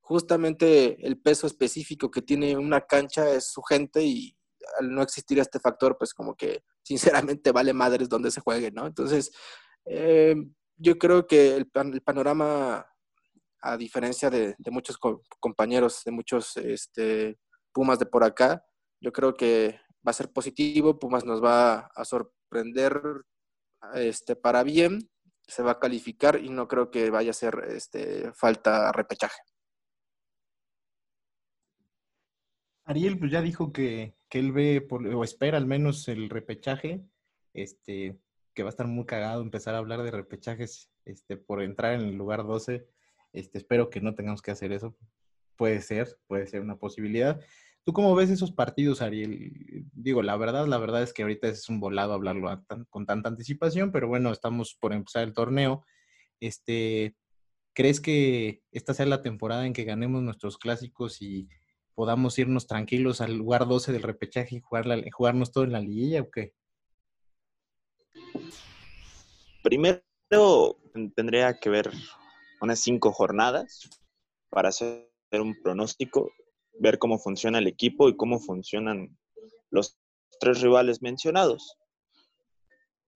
justamente el peso específico que tiene una cancha es su gente y, al no existir este factor, pues como que sinceramente vale madres donde se juegue, ¿no? Entonces, eh, yo creo que el, panorama, a diferencia de, muchos compañeros, de muchos este, Pumas de por acá, Yo creo que va a ser positivo, Pumas nos va a sorprender este, para bien, se va a calificar y no creo que vaya a ser este, falta repechaje. Ariel pues ya dijo que, él ve o espera al menos el repechaje, este, que va a estar muy cagado empezar a hablar de repechajes este, por entrar en el lugar 12. Este, espero que no tengamos que hacer eso. Puede ser, puede ser una posibilidad. ¿Tú cómo ves esos partidos, Ariel? Digo, la verdad, la verdad es que ahorita es un volado hablarlo con tanta anticipación, pero bueno, estamos por empezar el torneo. Este, ¿Crees que esta sea la temporada en que ganemos nuestros clásicos y podamos irnos tranquilos al lugar 12 del repechaje y jugar jugarnos todo en la liguilla o qué? Primero tendría que ver unas cinco jornadas para hacer un pronóstico ver cómo funciona el equipo y cómo funcionan los tres rivales mencionados.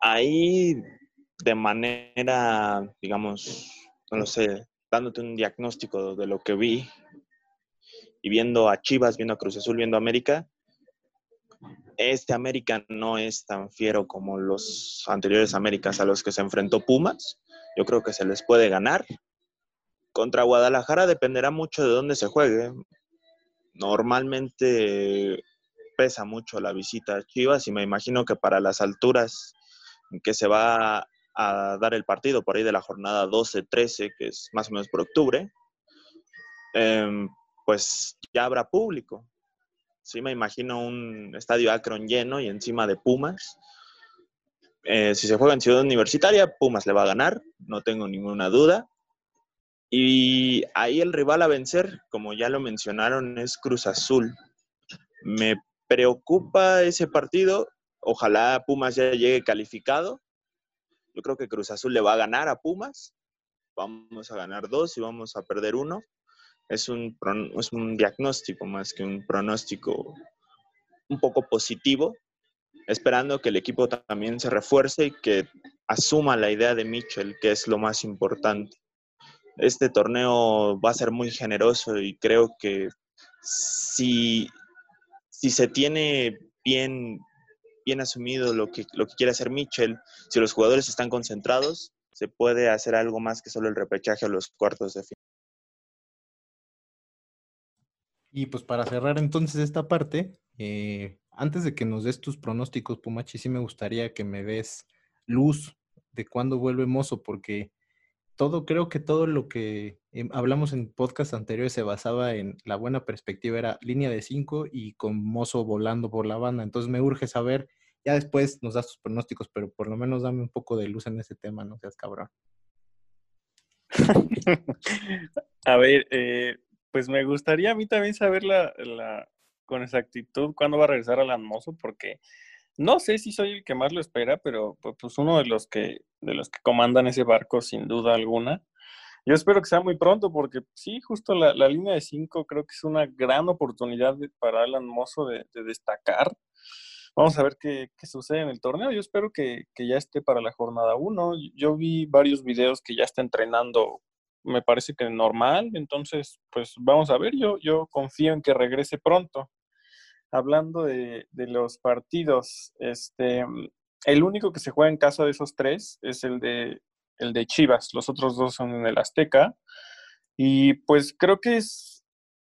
Ahí, de manera, digamos, no lo sé, dándote un diagnóstico de lo que vi y viendo a Chivas, viendo a Cruz Azul, viendo a América, este América no es tan fiero como los anteriores Américas a los que se enfrentó Pumas. Yo creo que se les puede ganar. Contra Guadalajara dependerá mucho de dónde se juegue normalmente pesa mucho la visita a Chivas y me imagino que para las alturas en que se va a dar el partido, por ahí de la jornada 12-13, que es más o menos por octubre, em, pues ya habrá público. Sí, me imagino un estadio Akron lleno y encima de Pumas. Eh, si se juega en Ciudad Universitaria, Pumas le va a ganar, no tengo ninguna duda. Y ahí el rival a vencer, como ya lo mencionaron, es Cruz Azul. Me preocupa ese partido. Ojalá Pumas ya llegue calificado. Yo creo que Cruz Azul le va a ganar a Pumas. Vamos a ganar dos y vamos a perder uno. Es un, es un diagnóstico más que un pronóstico un poco positivo, esperando que el equipo también se refuerce y que asuma la idea de Mitchell, que es lo más importante este torneo va a ser muy generoso y creo que si, si se tiene bien, bien asumido lo que, lo que quiere hacer Mitchell, si los jugadores están concentrados, se puede hacer algo más que solo el repechaje a los cuartos de final. Y pues para cerrar entonces esta parte, eh, antes de que nos des tus pronósticos, Pumachi, sí me gustaría que me des luz de cuándo vuelve Mozo, porque todo, creo que todo lo que em, hablamos en podcast anteriores se basaba en la buena perspectiva, era línea de cinco y con Mozo volando por la banda. Entonces me urge saber, ya después nos das tus pronósticos, pero por lo menos dame un poco de luz en ese tema, no seas cabrón. a ver, eh, pues me gustaría a mí también saber la, la, con exactitud cuándo va a regresar Alan Mozo, porque no sé si soy el que más lo espera, pero pues uno de los que, de los que comandan ese barco, sin duda alguna. Yo espero que sea muy pronto, porque sí, justo la, línea de cinco creo que es una gran oportunidad para Alan Mozo de, destacar. Vamos a ver qué, sucede en el torneo. Yo espero que, ya esté para la jornada uno. Yo vi varios videos que ya está entrenando, me parece que normal. Entonces, pues vamos a ver. Yo, yo confío en que regrese pronto hablando de, los partidos, este, el único que se juega en casa de esos tres es el de, el de Chivas, los otros dos son en el Azteca. Y pues creo que es,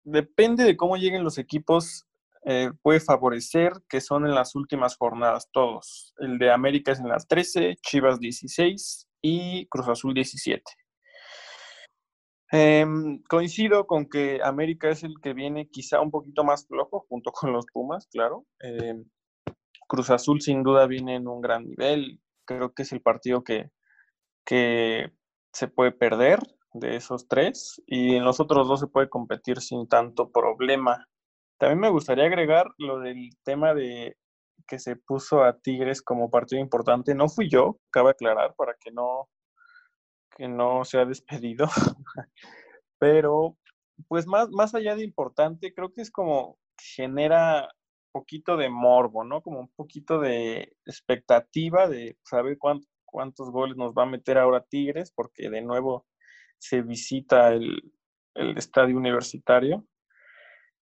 depende de cómo lleguen los equipos, eh, puede favorecer que son en las últimas jornadas todos. El de América es en las 13, Chivas 16 y Cruz Azul 17. Em, coincido con que América es el que viene quizá un poquito más flojo, junto con los Pumas, claro. Em, Cruz Azul sin duda viene en un gran nivel. Creo que es el partido que, que se puede perder de esos tres y en los otros dos se puede competir sin tanto problema. También me gustaría agregar lo del tema de que se puso a Tigres como partido importante. No fui yo, cabe aclarar, para que no, que no se ha despedido, pero pues más, más allá de importante, creo que es como genera un poquito de morbo, ¿no? Como un poquito de expectativa de saber cuántos goles nos va a meter ahora Tigres, porque de nuevo se visita el, el estadio universitario.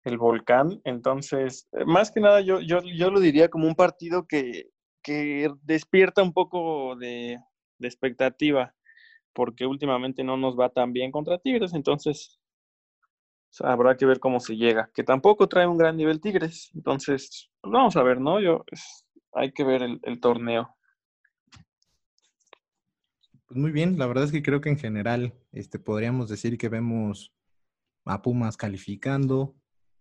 el volcán. Entonces, eh, más que nada, yo, yo, yo lo diría como un partido que, que despierta un poco de, de expectativa, porque últimamente no nos va tan bien contra Tigres, entonces habrá que ver cómo se llega, que tampoco trae un gran nivel Tigres, entonces pues, vamos a ver, ¿no? Yo, hay que ver el, el torneo. Pues muy bien, la verdad es que creo que en general este, podríamos decir que vemos a Pumas calificando,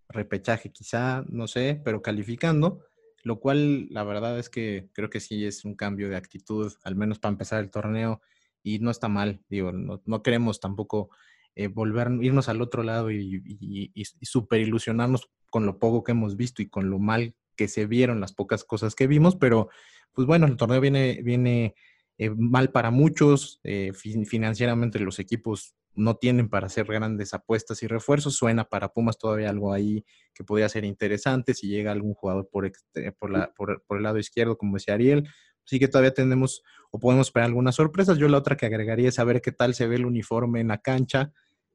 repechaje quizá, no sé, pero calificando, lo cual la verdad es que creo que sí es un cambio de actitud, al menos para empezar el torneo, y no está mal, digo, no, queremos tampoco eh, volver, irnos al otro lado y, y, super ilusionarnos con lo poco que hemos visto y con lo mal que se vieron las pocas cosas que vimos, pero pues bueno, el torneo viene, viene eh, mal para muchos, eh, financieramente los equipos no tienen para hacer grandes apuestas y refuerzos. Suena para Pumas todavía algo ahí que podría ser interesante si llega algún jugador por, por, la, por, el lado izquierdo, como decía Ariel. Sí que todavía tenemos o podemos esperar algunas sorpresas. Yo la otra que agregaría es saber qué tal se ve el uniforme en la cancha.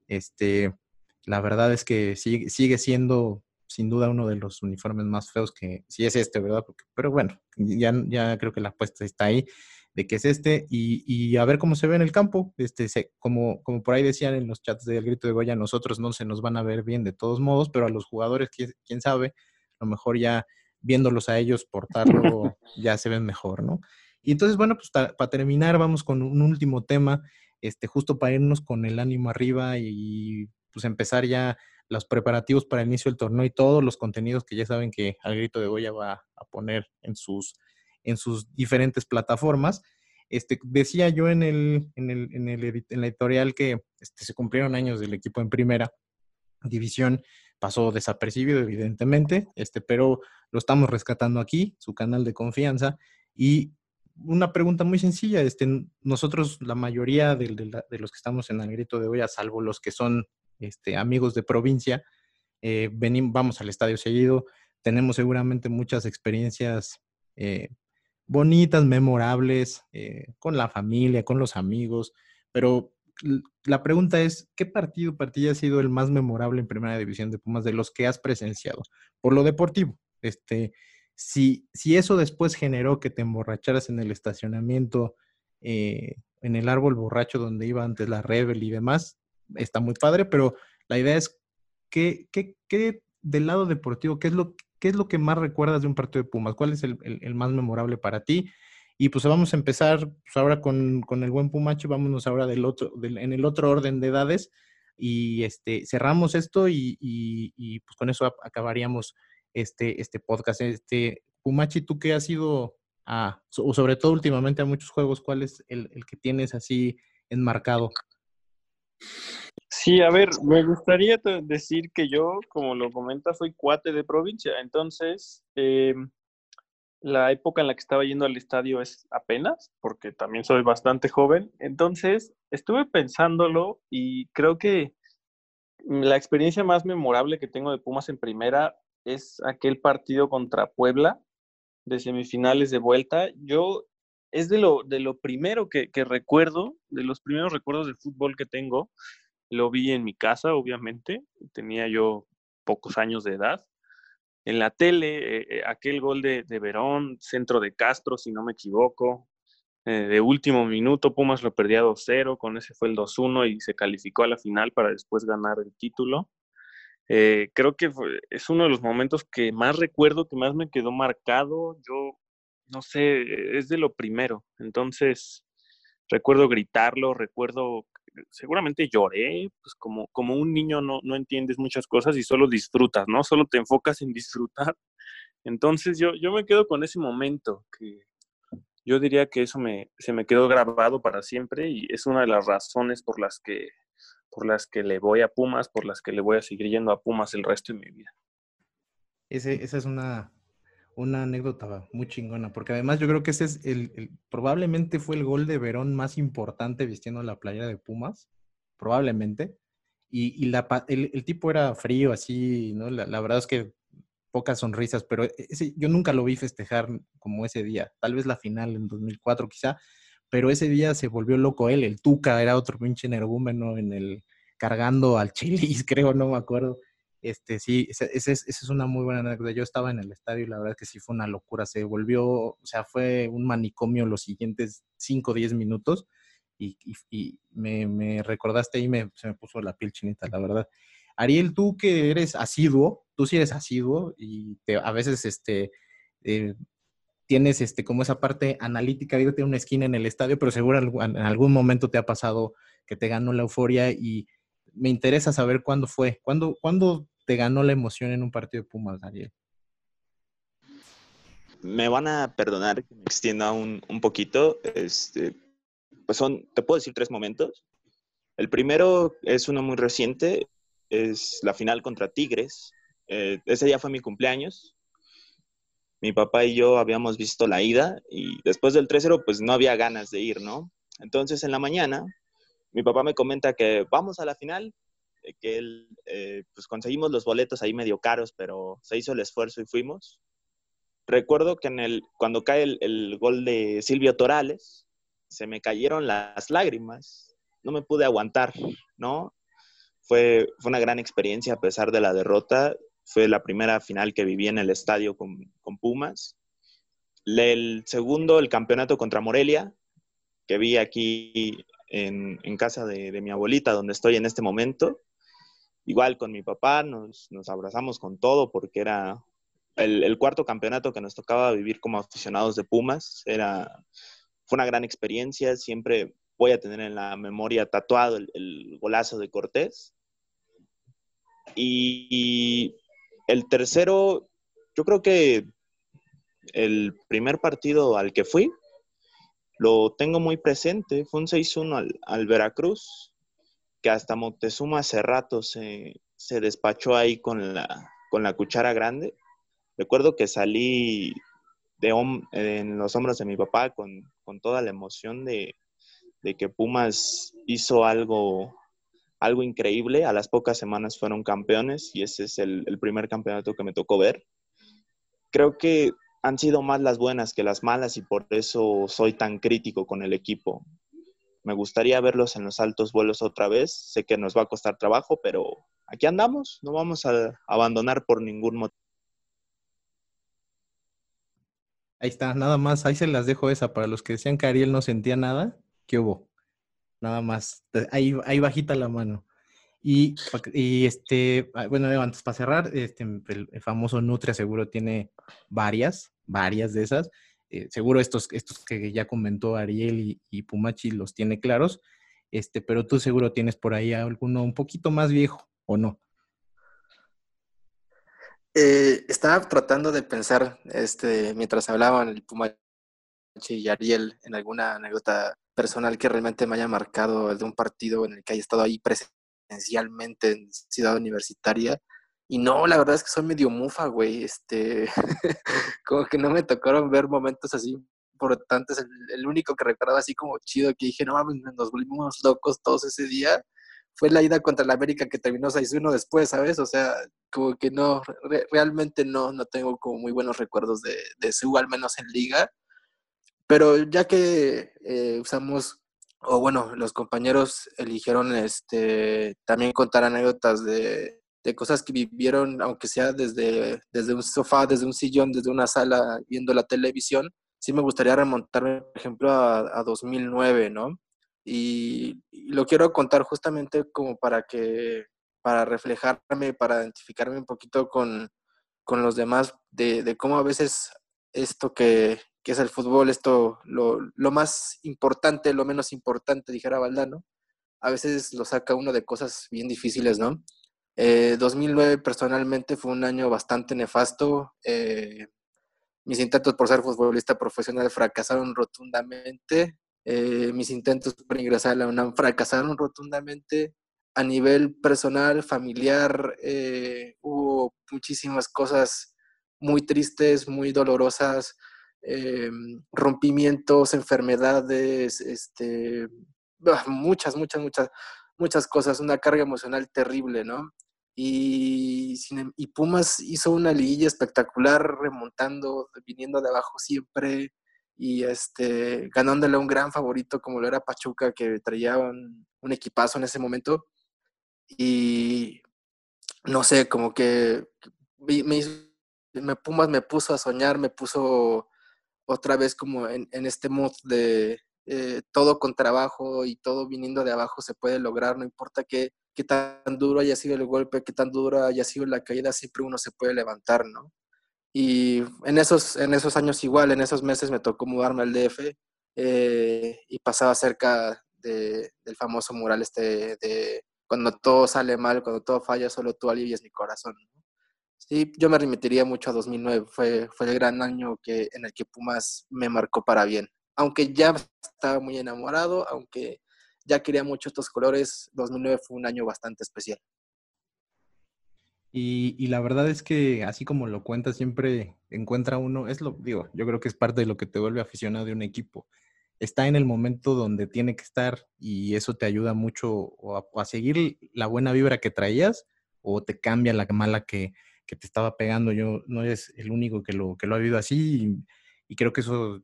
Este, la verdad es que sigue, sigue siendo sin duda uno de los uniformes más feos que, si es este, ¿verdad? pero bueno, ya, ya creo que la apuesta está ahí de qué es este y, a ver cómo se ve en el campo. Este, como, como por ahí decían en los chats del Grito de Goya, nosotros no se nos van a ver bien de todos modos, pero a los jugadores, quién, sabe, a lo mejor ya viéndolos a ellos portarlo ya se ven mejor, ¿no? Y entonces, bueno, pues para terminar, vamos con un último tema, este, justo para irnos con el ánimo arriba y pues empezar ya los preparativos para el inicio del torneo y todos los contenidos que ya saben que al grito de Goya va a poner en sus en sus diferentes plataformas. Este, decía yo en, el, en, el, en, el, en la editorial que este, se cumplieron años del equipo en primera división, pasó desapercibido evidentemente, este, pero lo estamos rescatando aquí, su canal de confianza. Y una pregunta muy sencilla, este, nosotros la mayoría de, los que estamos en el grito de hoy, a salvo los que son este, amigos de provincia, eh, vamos al estadio seguido, tenemos seguramente muchas experiencias eh, bonitas, memorables, eh, con la familia, con los amigos, pero la pregunta es, ¿qué partido para ti ha sido el más memorable en Primera División de Pumas de los que has presenciado? Por lo deportivo, este, si, si eso después generó que te emborracharas en el estacionamiento, eh, en el árbol borracho donde iba antes la Rebel y demás, está muy padre, pero la idea es, ¿qué, qué, qué del lado deportivo, qué es lo ¿qué es lo que más recuerdas de un partido de Pumas? ¿Cuál es el, más memorable para ti? Y pues vamos a empezar pues, ahora con, el buen Pumacho, vámonos ahora del otro, en el otro orden de edades y este, cerramos esto y, pues con eso acabaríamos este, este podcast. Este, Pumachi, ¿tú qué has sido, o sobre todo últimamente a muchos juegos, cuál es el, el que tienes así enmarcado? Sí, a ver, me gustaría decir que yo, como lo comenta, soy cuate de provincia, entonces eh, la época en la que estaba yendo al estadio es apenas, porque también soy bastante joven, entonces estuve pensándolo y creo que la experiencia más memorable que tengo de Pumas en primera es aquel partido contra Puebla de semifinales de vuelta. Yo es de lo, de lo primero que, que recuerdo, de los primeros recuerdos de fútbol que tengo lo vi en mi casa, obviamente, tenía yo pocos años de edad. En la tele, eh, eh, aquel gol de, Verón, centro de Castro, si no me equivoco, eh, de último minuto, Pumas lo perdía 2-0, con ese fue el 2-1 y se calificó a la final para después ganar el título. Creo que es uno de los momentos que más recuerdo, que más me quedó marcado. Yo, no sé, es de lo primero. Entonces, recuerdo gritarlo, recuerdo seguramente lloré, pues como, como un niño no, no entiendes muchas cosas y solo disfrutas, ¿no? Solo te enfocas en disfrutar. Entonces yo, yo me quedo con ese momento, que yo diría que eso me, se me quedó grabado para siempre y es una de las razones por las que, por las que le voy a Pumas, por las que le voy a seguir yendo a Pumas el resto de mi vida. Ese, esa es una, una anécdota muy chingona, porque además yo creo que ese es el, probablemente fue el gol de Verón más importante vistiendo la playa de Pumas, probablemente. Y, el, tipo era frío, así, ¿no? La, verdad es que pocas sonrisas, pero ese, yo nunca lo vi festejar como ese día. Tal vez la final en 2004 quizá, pero ese día se volvió loco él. El Tuca era otro pinche energúmeno en el cargando al Chilis, creo, no me acuerdo. Este, sí, esa es una muy buena anécdota. Yo estaba en el estadio y la verdad es que sí fue una locura. Se volvió, o sea, fue un manicomio los siguientes 5 o 10 minutos y, me, recordaste y me, se me puso la piel chinita, la verdad. Ariel, tú que eres asiduo, tú sí eres asiduo y te, a veces este, eh, tienes este, como esa parte analítica, digo, tiene una esquina en el estadio, pero seguro en algún momento te ha pasado que te ganó la euforia y me interesa saber cuándo fue, cuándo, cuándo te ganó la emoción en un partido de Pumas, Ariel. Me van a perdonar que me extienda un, un poquito. Este, pues son, te puedo decir tres momentos. El primero es uno muy reciente, es la final contra Tigres. Eh, ese día fue mi cumpleaños. Mi papá y yo habíamos visto la ida y después del 3-0 pues no había ganas de ir, ¿no? Entonces en la mañana mi papá me comenta que vamos a la final, eh, que él, eh, pues conseguimos los boletos ahí medio caros, pero se hizo el esfuerzo y fuimos. Recuerdo que en el, cuando cae el, el gol de Silvio Torales, se me cayeron las lágrimas, no me pude aguantar, ¿no? Fue, fue una gran experiencia a pesar de la derrota. Fue la primera final que viví en el estadio con, con Pumas. El segundo, el campeonato contra Morelia, que vi aquí en, en casa de, mi abuelita, donde estoy en este momento. Igual con mi papá, nos, nos abrazamos con todo porque era el, cuarto campeonato que nos tocaba vivir como aficionados de Pumas. Era, fue una gran experiencia. Siempre voy a tener en la memoria tatuado el golazo de Cortés. Y el tercero, yo creo que el primer partido al que fui, lo tengo muy presente, fue un 6-1 al, Veracruz, que hasta Moctezuma hace rato se, se despachó ahí con la, con la cuchara grande. Recuerdo que salí de en los hombros de mi papá con, con toda la emoción de, de, que Pumas hizo algo, algo increíble. A las pocas semanas fueron campeones y ese es el, primer campeonato que me tocó ver. Creo que han sido más las buenas que las malas y por eso soy tan crítico con el equipo. Me gustaría verlos en los altos vuelos otra vez. Sé que nos va a costar trabajo, pero aquí andamos. No vamos a abandonar por ningún motivo. Ahí está, nada más. Ahí se las dejo esa. Para los que decían que Ariel no sentía nada, ¿qué hubo? Nada más. Ahí, ahí bajita la mano. Y, y, este, ah, bueno, antes para cerrar, este, el, el, famoso Nutria seguro tiene varias, varias de esas. Eh, seguro estos, estos que ya comentó Ariel y, Pumachi los tiene claros, este, pero tú seguro tienes por ahí alguno un poquito más viejo, ¿o no? Eh, estaba tratando de pensar, este, mientras hablaban el Pumachi y Ariel, en alguna anécdota personal que realmente me haya marcado de un partido en el que haya estado ahí presencialmente en Ciudad Universitaria. Y no, la verdad es que soy medio mufa, güey. Este, como que no me tocaron ver momentos así importantes. El, el, único que recuerdo así como chido que dije, no mames, nos volvimos locos todos ese día, fue la ida contra la América que terminó 6-1 después, ¿sabes? O sea, como que no, re, realmente no, no tengo como muy buenos recuerdos de, de su, al menos en liga. Pero ya que eh, usamos o bueno, los compañeros eligieron este, también contar anécdotas de, de, cosas que vivieron, aunque sea desde, desde un sofá, desde un sillón, desde una sala viendo la televisión. Sí me gustaría remontarme, por ejemplo, a, a 2009, ¿no? Y, y, lo quiero contar justamente como para que, para reflejarme, para identificarme un poquito con, con los demás, de, de cómo a veces esto que, que es el fútbol, esto, lo, más importante, lo menos importante, dijera Valdano, a veces lo saca uno de cosas bien difíciles, ¿no? Eh, 2009 personalmente fue un año bastante nefasto. Eh, mis intentos por ser futbolista profesional fracasaron rotundamente. Eh, mis intentos por ingresar a la UNAM fracasaron rotundamente. A nivel personal, familiar, eh, hubo muchísimas cosas muy tristes, muy dolorosas, eh, rompimientos, enfermedades, este, muchas, muchas, muchas, muchas cosas, una carga emocional terrible, ¿no? Y, em, y Pumas hizo una liguilla espectacular, remontando, viniendo de abajo siempre y este, ganándole a un gran favorito como lo era Pachuca, que traía un, un equipazo en ese momento. Y no sé, como que me, Pumas me puso a soñar, me puso otra vez como en, este mood de eh, todo con trabajo y todo viniendo de abajo se puede lograr, no importa qué, qué tan duro haya sido el golpe, qué tan duro haya sido la caída, siempre uno se puede levantar, ¿no? Y en esos, en esos años igual, en esos meses me tocó mudarme al DF eh, y pasaba cerca del famoso mural este de cuando todo sale mal, cuando todo falla, solo tú alivias mi corazón. Sí, yo me remitiría mucho a 2009, fue, fue el gran año que, en el que Pumas me marcó para bien. Aunque ya estaba muy enamorado, aunque ya quería mucho estos colores, 2009 fue un año bastante especial. Y, y, la verdad es que así como lo cuenta, siempre encuentra uno, es lo, digo, yo creo que es parte de lo que te vuelve aficionado de un equipo está en el momento donde tiene que estar y eso te ayuda mucho o a, seguir la buena vibra que traías o te cambia la mala que, que, te estaba pegando. Yo no eres el único que lo, que lo ha vivido así y, creo que eso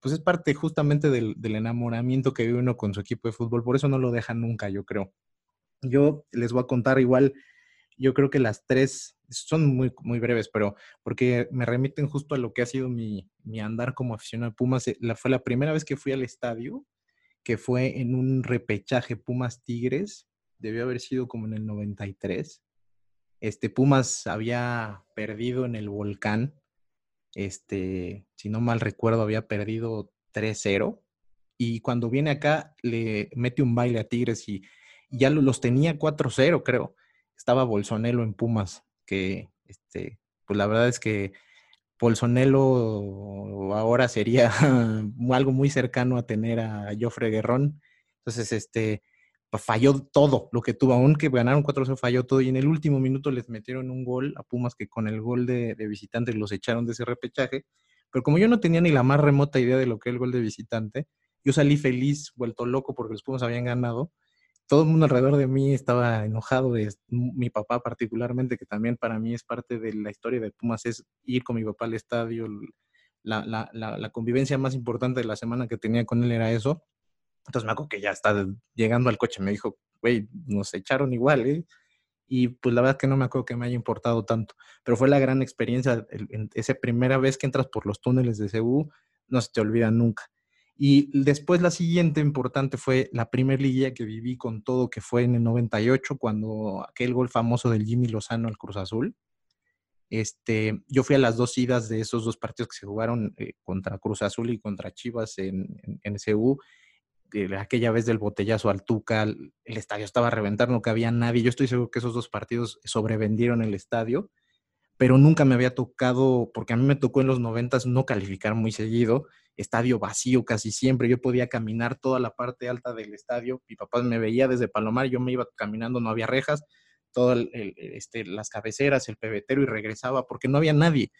pues es parte justamente del, enamoramiento que vive uno con su equipo de fútbol. Por eso no lo deja nunca, yo creo. Yo les voy a contar igual yo creo que las tres son muy, muy breves, pero porque me remiten justo a lo que ha sido mi, andar como aficionado a Pumas. Eh, la, fue la primera vez que fui al estadio, que fue en un repechaje Pumas Tigres, debió haber sido como en el 93. Este Pumas había perdido en el volcán, este, si no mal recuerdo, había perdido 3-0. Y cuando viene acá, le mete un baile a Tigres y, ya los tenía 4-0, creo estaba Bolsonelo en Pumas, que este, pues la verdad es que Bolsonelo ahora sería algo muy cercano a tener a Joffre Guerrón. Entonces, este, falló todo lo que tuvo, aunque ganaron 4-0, falló todo. Y en el último minuto les metieron un gol a Pumas que con el gol de, visitante los echaron de ese repechaje. Pero como yo no tenía ni la más remota idea de lo que era el gol de visitante, yo salí feliz, vuelto loco porque los Pumas habían ganado todo el mundo alrededor de mí estaba enojado, mi papá particularmente, que también para mí es parte de la historia de Pumas, es ir con mi papá al estadio, la, convivencia más importante de la semana que tenía con él era eso. Entonces me acuerdo que ya está llegando al coche, me dijo, güey, nos echaron igual, ¿eh? Y pues la verdad que no me acuerdo que me haya importado tanto, pero fue la gran experiencia, esa primera vez que entras por los túneles de Cebu, no se te olvida nunca. Y después la siguiente importante fue la primer liga que viví con todo, que fue en el 98, cuando aquel gol famoso del Jimmy Lozano al Cruz Azul. Este, yo fui a las dos idas de esos dos partidos que se jugaron eh, contra Cruz Azul y contra Chivas en, en, en CU. Aquella vez del botellazo al Tuca, el estadio estaba a reventar, no cabía nadie. Yo estoy seguro que esos dos partidos sobrevendieron el estadio, pero nunca me había tocado, porque a mí me tocó en los noventas no calificar muy seguido estadio vacío casi siempre. Yo podía caminar toda la parte alta del estadio. Mi papá me veía desde Palomar, yo me iba caminando, no había rejas, todas este, las cabeceras, el pebetero y regresaba porque no había nadie.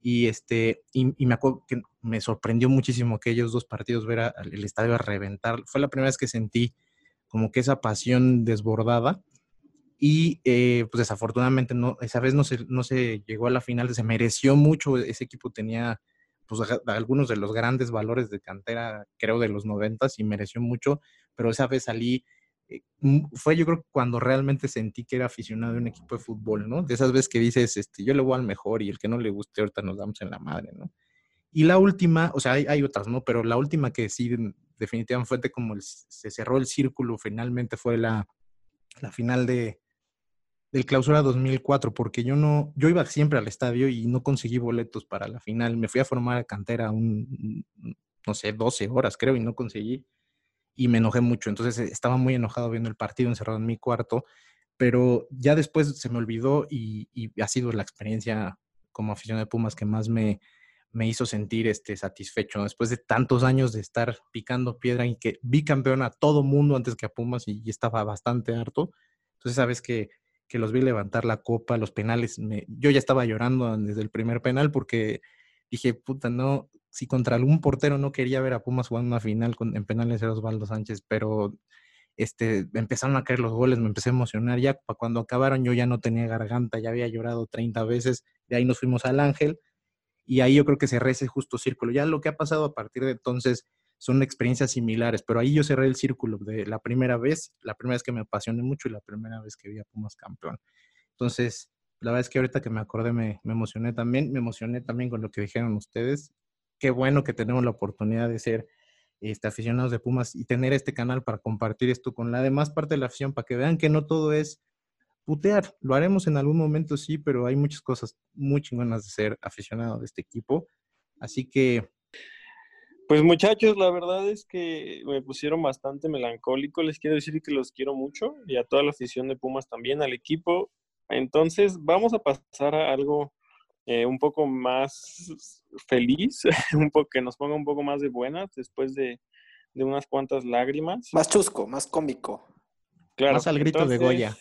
Y, este, y, me acuerdo que me sorprendió muchísimo aquellos dos partidos ver el estadio a reventar. Fue la primera vez que sentí como que esa pasión desbordada. Y eh, pues desafortunadamente no, esa vez no se, no se llegó a la final, se mereció mucho, ese equipo tenía pues, algunos de los grandes valores de cantera, creo, de los noventas y mereció mucho, pero esa vez salí, fue yo creo cuando realmente sentí que era aficionado de un equipo de fútbol, ¿no? De esas veces que dices, este, yo le voy al mejor y el que no le guste ahorita nos damos en la madre, ¿no? Y la última, o sea, hay, hay otras, ¿no? Pero la última que sí definitivamente fue como se cerró el círculo finalmente fue la, la final de, del clausura 2004, porque yo no, yo iba siempre al estadio y no conseguí boletos para la final. Me fui a formar a cantera un, no sé, 12 horas creo y no conseguí y me enojé mucho. Entonces estaba muy enojado viendo el partido encerrado en mi cuarto, pero ya después se me olvidó y, ha sido la experiencia como aficionado de Pumas que más me, me hizo sentir este, satisfecho. Después de tantos años de estar picando piedra y que vi campeón a todo mundo antes que a Pumas y, y estaba bastante harto. Entonces sabes que que los vi levantar la copa, los penales. yo ya estaba llorando desde el primer penal porque dije, puta, no, si contra algún portero no quería ver a Pumas jugando una final con, en penales era Osvaldo Sánchez, pero este, empezaron a caer los goles, me empecé a emocionar. Ya cuando acabaron yo ya no tenía garganta, ya había llorado 30 veces, de ahí nos fuimos al Ángel y ahí yo creo que cerré ese justo círculo. Ya lo que ha pasado a partir de entonces son experiencias similares, pero ahí yo cerré el círculo de la primera vez, la primera vez que me apasioné mucho y la primera vez que vi a Pumas campeón. Entonces, la verdad es que ahorita que me acordé me, me emocioné también, me emocioné también con lo que dijeron ustedes. Qué bueno que tenemos la oportunidad de ser este, aficionados de Pumas y tener este canal para compartir esto con la demás parte de la afición, para que vean que no todo es putear. Lo haremos en algún momento, sí, pero hay muchas cosas muy chingonas de ser aficionado de este equipo. Así que... Pues muchachos, la verdad es que me pusieron bastante melancólico. Les quiero decir que los quiero mucho y a toda la afición de Pumas también, al equipo. Entonces, vamos a pasar a algo eh, un poco más feliz, un poco, que nos ponga un poco más de buenas después de, unas cuantas lágrimas. Más chusco, más cómico. Claro, más al grito de Goya.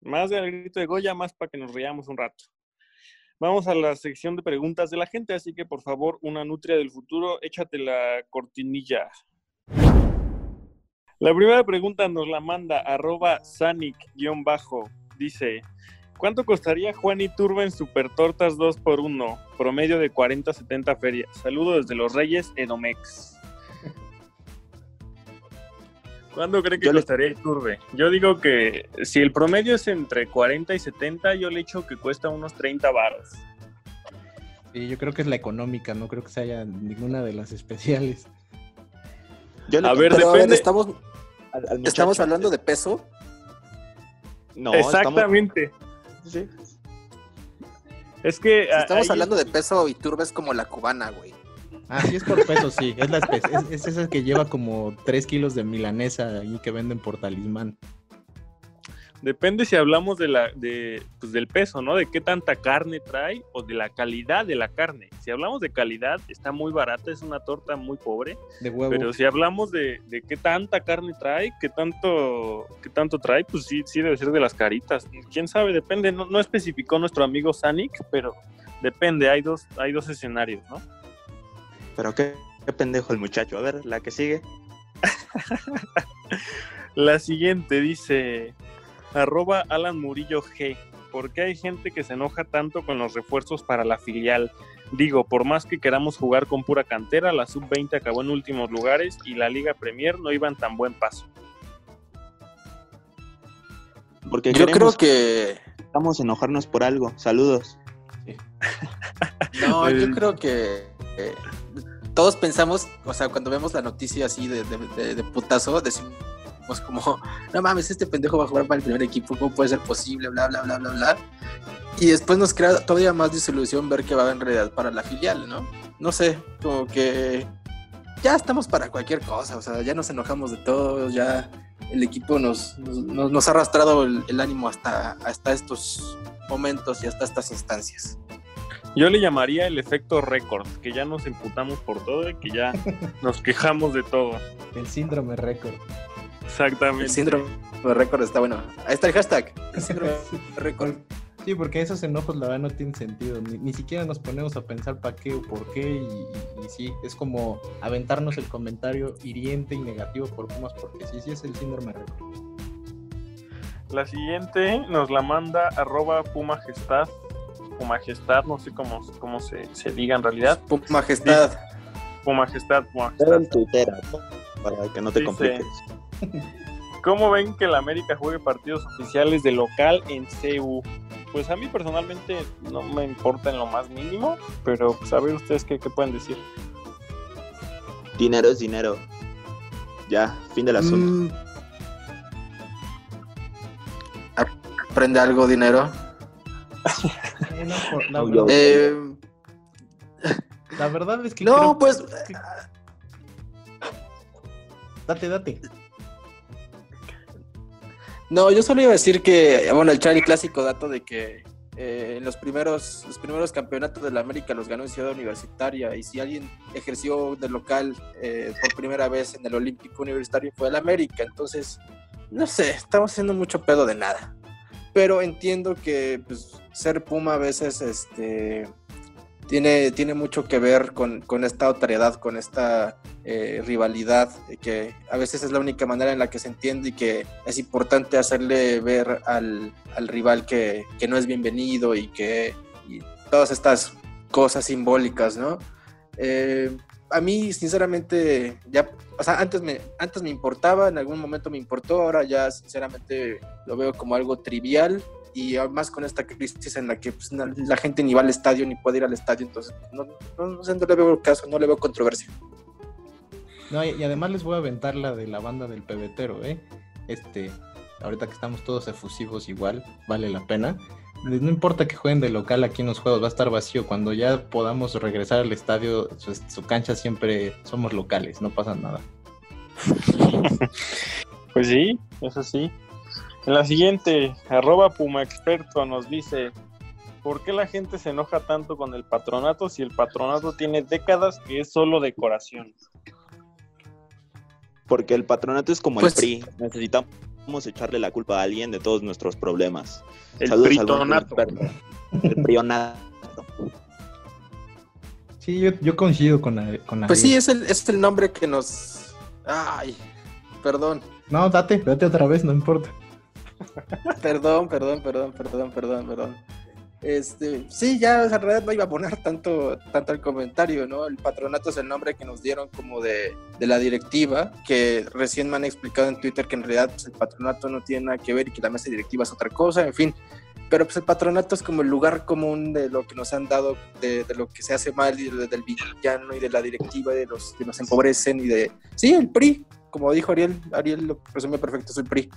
Más al grito de Goya, más para que nos riamos un rato. Vamos a la sección de preguntas de la gente, así que por favor, una nutria del futuro, échate la cortinilla. La primera pregunta nos la manda arroba sanic-bajo. Dice, ¿Cuánto costaría Juan y Turba en Super Tortas 2x1? Promedio de 40-70 ferias. Saludo desde Los Reyes, Edomex. ¿Cuánto cree que costaría el Turbe? Yo digo que si el promedio es entre 40 y 70, yo le echo que cuesta unos 30 baros. Sí, yo creo que es la económica, no creo que se haya ninguna de las especiales. a ver, depende. estamos, ¿Estamos hablando de peso? No, exactamente. Sí. Es que. estamos hablando de peso y turba es como la cubana, güey. Ah, sí, es por peso, sí. Es, la es, esa que lleva como 3 kilos de milanesa ahí que venden por talismán. Depende si hablamos de la, de, pues del peso, ¿no? De qué tanta carne trae o de la calidad de la carne. Si hablamos de calidad, está muy barata, es una torta muy pobre. De huevo. Pero si hablamos de, de qué tanta carne trae, qué tanto, qué tanto trae, pues sí, sí debe ser de las caritas. Quién sabe, depende. No, no especificó nuestro amigo Sanic, pero depende. Hay dos, hay dos escenarios, ¿no? Pero qué, qué pendejo el muchacho. A ver, la que sigue. la siguiente dice. Arroba Alan Murillo G. ¿Por qué hay gente que se enoja tanto con los refuerzos para la filial? Digo, por más que queramos jugar con pura cantera, la sub-20 acabó en últimos lugares y la Liga Premier no iba en tan buen paso. Porque yo creo que vamos a enojarnos por algo. Saludos. no, yo creo que eh, todos pensamos, o sea, cuando vemos la noticia así de, de, de putazo, decimos pues como, no mames, este pendejo va a jugar para el primer equipo, ¿cómo puede ser posible? Bla, bla, bla, bla, bla. Y después nos crea todavía más disolución ver que va en realidad para la filial, ¿no? No sé, como que ya estamos para cualquier cosa, o sea, ya nos enojamos de todo, ya el equipo nos, nos, ha arrastrado el, ánimo hasta, hasta estos momentos y hasta estas instancias. Yo le llamaría el efecto récord, que ya nos imputamos por todo y que ya nos quejamos de todo. El síndrome récord. Exactamente. El síndrome de récord está bueno. Ahí está el hashtag. El síndrome de récord. Sí, porque esos enojos la verdad no tienen sentido. Ni, siquiera nos ponemos a pensar para qué o por qué. Y, sí, es como aventarnos el comentario hiriente y negativo por Pumas, porque sí, sí es el síndrome récord. La siguiente nos la manda arroba Pumajestad. Pumajestad, no sé cómo, cómo se, se diga en realidad. Pumajestad. Pumajestad, Pumajestad. En Twitter, para que no te compliques. ¿Cómo ven que la América juegue partidos oficiales de local en CU? Pues a mí personalmente no me importa en lo más mínimo, pero pues a ver ustedes qué, pueden decir. Dinero es dinero. Ya, fin del asunto. Mm. Aprende algo, dinero. Eh, la, verdad, es que. No, pues. Date, date. No, yo solo iba a decir que, bueno, el el clásico dato de que eh, los primeros los primeros campeonatos de la América los ganó en Ciudad Universitaria y si alguien ejerció de local eh, por primera vez en el Olímpico Universitario fue el América. Entonces, no sé, estamos haciendo mucho pedo de nada. Pero entiendo que pues, ser Puma a veces este, tiene, tiene mucho que ver con, esta otredad, con esta eh, rivalidad, que a veces es la única manera en la que se entiende y que es importante hacerle ver al, rival que, no es bienvenido y que todas estas cosas simbólicas, ¿no? Eh, a mí, sinceramente, ya, o sea, antes me, antes me importaba, en algún momento me importó, ahora ya, sinceramente, lo veo como algo trivial y además con esta crisis en la que pues, na- la gente ni va al estadio ni puede ir al estadio, entonces no, no, no sé, no le veo caso, no le veo controversia. No, y, y además les voy a aventar la de la banda del pebetero, ¿eh? Este, ahorita que estamos todos efusivos igual, vale la pena. No importa que jueguen de local aquí en los juegos, va a estar vacío. Cuando ya podamos regresar al estadio, su, su cancha siempre somos locales, no pasa nada. Pues sí, eso sí. En la siguiente, arroba Puma Experto nos dice, ¿por qué la gente se enoja tanto con el patronato si el patronato tiene décadas que es solo decoración? Porque el patronato es como Pues- el PRI. Necesitamos echarle la culpa a alguien de todos nuestros problemas. El pritonato. El prionato. Sí, yo, yo coincido con, Ari- con Pues sí, es el, es el nombre que nos... Ay, perdón, No, date, date otra vez, no importa. Perdón, perdón, perdón, perdón, perdón, perdón. Este, sí, ya o sea, en realidad no iba a poner tanto, tanto el comentario, ¿no? El patronato es el nombre que nos dieron como de, la directiva, que recién me han explicado en Twitter que en realidad pues, el patronato no tiene nada que ver y que la mesa directiva es otra cosa, en fin. Pero pues el patronato es como el lugar común de lo que nos han dado, de, lo que se hace mal y de- del villano y de la directiva, de los que nos empobrecen y de... Sí, el PRI, como dijo Ariel, Ariel lo resume perfecto, es el PRI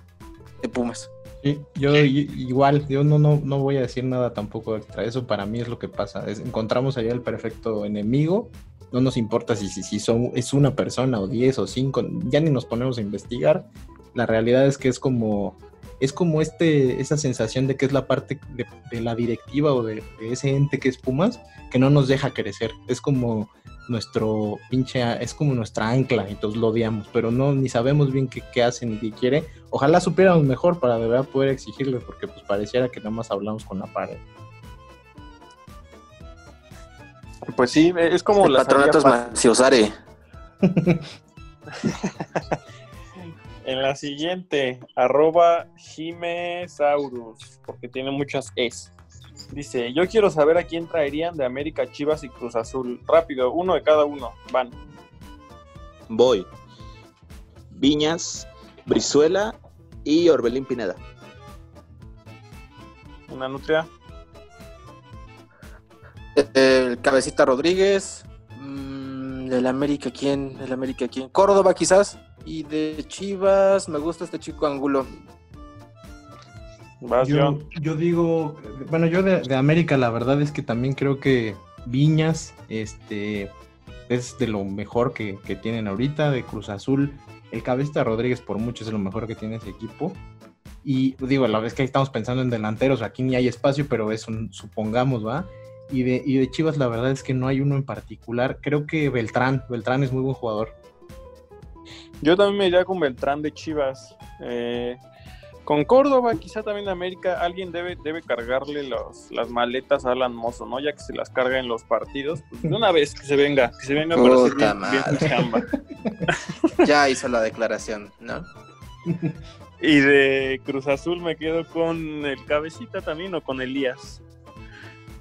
de Pumas. Sí, yo i- igual, yo no, no, no voy a decir nada tampoco extra. Eso para mí es lo que pasa. Es- encontramos allá el perfecto enemigo. No nos importa si, si, si son, es una persona o diez o cinco. Ya ni nos ponemos a investigar. La realidad es que es como, es como este, esa sensación de que es la parte de, de la directiva o de, de ese ente que es Pumas que no nos deja crecer. Es como nuestro pinche, es como nuestra ancla, entonces lo odiamos, pero no, ni sabemos bien qué, qué hace ni qué quiere. Ojalá supiéramos mejor para de verdad poder exigirles, porque pues pareciera que nada más hablamos con la pared. Pues sí, es como el la patronato es. En la siguiente, arroba Jimesaurus, porque tiene muchas es. Dice, yo quiero saber a quién traerían de América, Chivas y Cruz Azul. Rápido, uno de cada uno. Van. Voy. Viñas, Brizuela y Orbelín Pineda. Una nutria. El Cabecita Rodríguez. mm, del América, ¿quién? Del América, ¿quién? Córdoba, quizás. Y de Chivas, me gusta este chico Angulo. Vas, Yo, John. yo digo, bueno, yo de, de América la verdad es que también creo que Viñas este, es de lo mejor que, que tienen ahorita, de Cruz Azul. El Cabecita Rodríguez por mucho es lo mejor que tiene ese equipo. Y digo, la vez que ahí estamos pensando en delanteros, aquí ni hay espacio, pero es un, supongamos, ¿va? Y de, y de Chivas la verdad es que no hay uno en particular. Creo que Beltrán, Beltrán es muy buen jugador. Yo también me iría con Beltrán de Chivas. Eh, con Córdoba, quizá también América, alguien debe, debe cargarle los, las maletas a Alan Mozo, ¿no? Ya que se las carga en los partidos. Pues de una vez que se venga, que se venga para hacer bien, bien chamba. Ya hizo la declaración, ¿no? Y de Cruz Azul me quedo con el cabecita también o con Elías.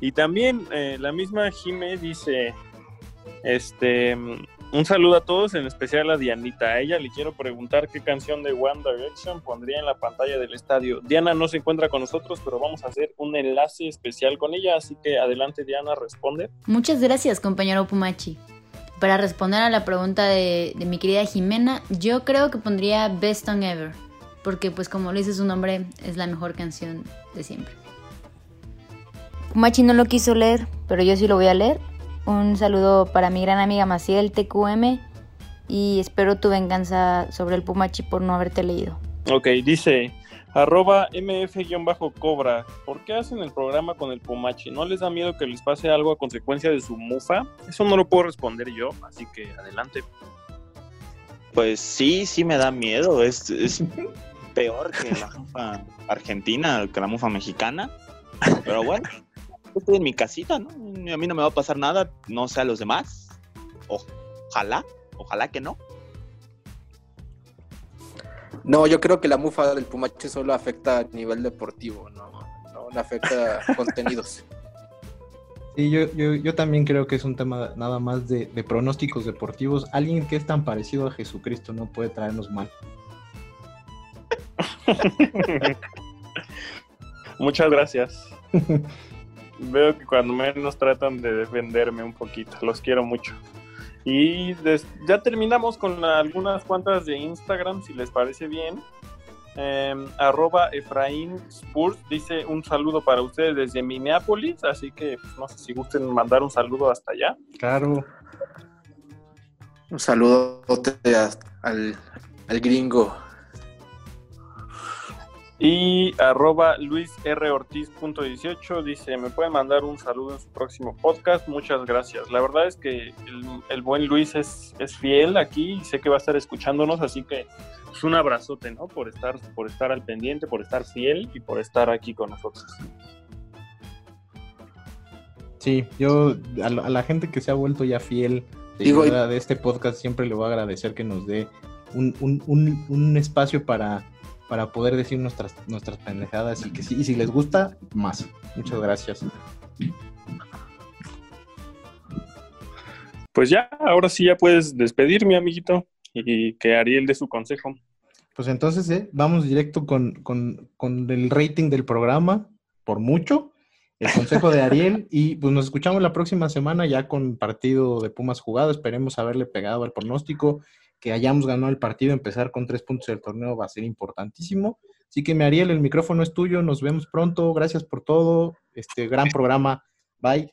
Y también eh, la misma Jime dice, este, un saludo a todos, en especial a Dianita. A ella le quiero preguntar qué canción de One Direction pondría en la pantalla del estadio. Diana no se encuentra con nosotros, pero vamos a hacer un enlace especial con ella, así que adelante Diana, responde. Muchas gracias, compañero Pumachi. Para responder a la pregunta de, de mi querida Jimena, yo creo que pondría Best Song Ever, porque pues como lo dice su nombre, es la mejor canción de siempre. Pumachi no lo quiso leer, pero yo sí lo voy a leer. Un saludo para mi gran amiga Maciel TQM y espero tu venganza sobre el Pumachi por no haberte leído. Ok, dice arroba mf-cobra. ¿Por qué hacen el programa con el Pumachi? ¿No les da miedo que les pase algo a consecuencia de su mufa? Eso no lo puedo responder yo, así que adelante. Pues sí, sí me da miedo. Es, es peor que la mufa argentina, que la mufa mexicana. Pero bueno, estoy en mi casita, ¿no? A mí no me va a pasar nada, no sé a los demás. Ojalá, ojalá que no. No, yo creo que la mufa del Pumache solo afecta a nivel deportivo, no, no, no afecta a contenidos. Sí, yo, yo, yo también creo que es un tema nada más de, de pronósticos deportivos. Alguien que es tan parecido a Jesucristo no puede traernos mal. Muchas gracias. Veo que cuando menos tratan de defenderme un poquito. Los quiero mucho. Y ya terminamos con algunas cuantas de Instagram, si les parece bien. Em, arroba Efraín Spurs dice un saludo para ustedes desde Minneapolis, así que pues, no sé si gusten mandar un saludo hasta allá. Claro. Un saludo al, al gringo. Y arroba luisrortiz.18 dice, me pueden mandar un saludo en su próximo podcast. Muchas gracias. La verdad es que el, buen Luis es, es, fiel aquí y sé que va a estar escuchándonos, así que es pues, un abrazote, ¿no? Por estar, por estar al pendiente, por estar fiel y por estar aquí con nosotros. Sí, yo a, la gente que se ha vuelto ya fiel de, de este podcast siempre le voy a agradecer que nos dé un, un, un espacio para para poder decir nuestras, nuestras pendejadas y que sí, y si les gusta, más. Muchas gracias. Pues ya, ahora sí ya puedes despedirme, amiguito, y que Ariel dé su consejo. Pues entonces, ¿eh? vamos directo con, el rating del programa, por mucho, el consejo de Ariel, y pues nos escuchamos la próxima semana ya con partido de Pumas jugado, esperemos haberle pegado al pronóstico que hayamos ganado el partido, empezar con tres puntos del torneo va a ser importantísimo. Así que, Ariel, el micrófono es tuyo, nos vemos pronto, gracias por todo, este gran programa, bye.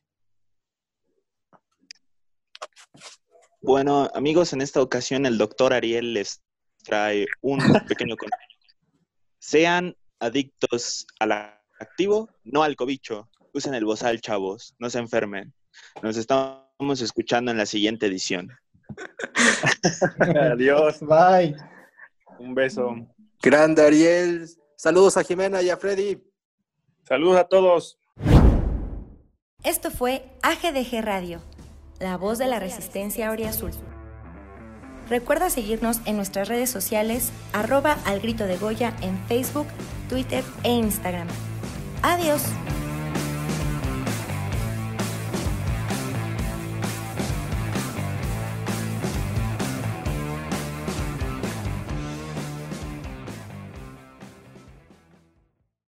Bueno, amigos, en esta ocasión el doctor Ariel les trae un pequeño consejo. Sean adictos al activo, no al cobicho. Usen el bozal, chavos, no se enfermen. Nos estamos escuchando en la siguiente edición. Adiós. Bye. Un beso. Grande Ariel. Saludos a Jimena y a Freddy. Saludos a todos. Esto fue AGDG Radio, la voz de la resistencia Azul. Recuerda seguirnos en nuestras redes sociales, arroba al grito de Goya en Facebook, Twitter e Instagram. Adiós.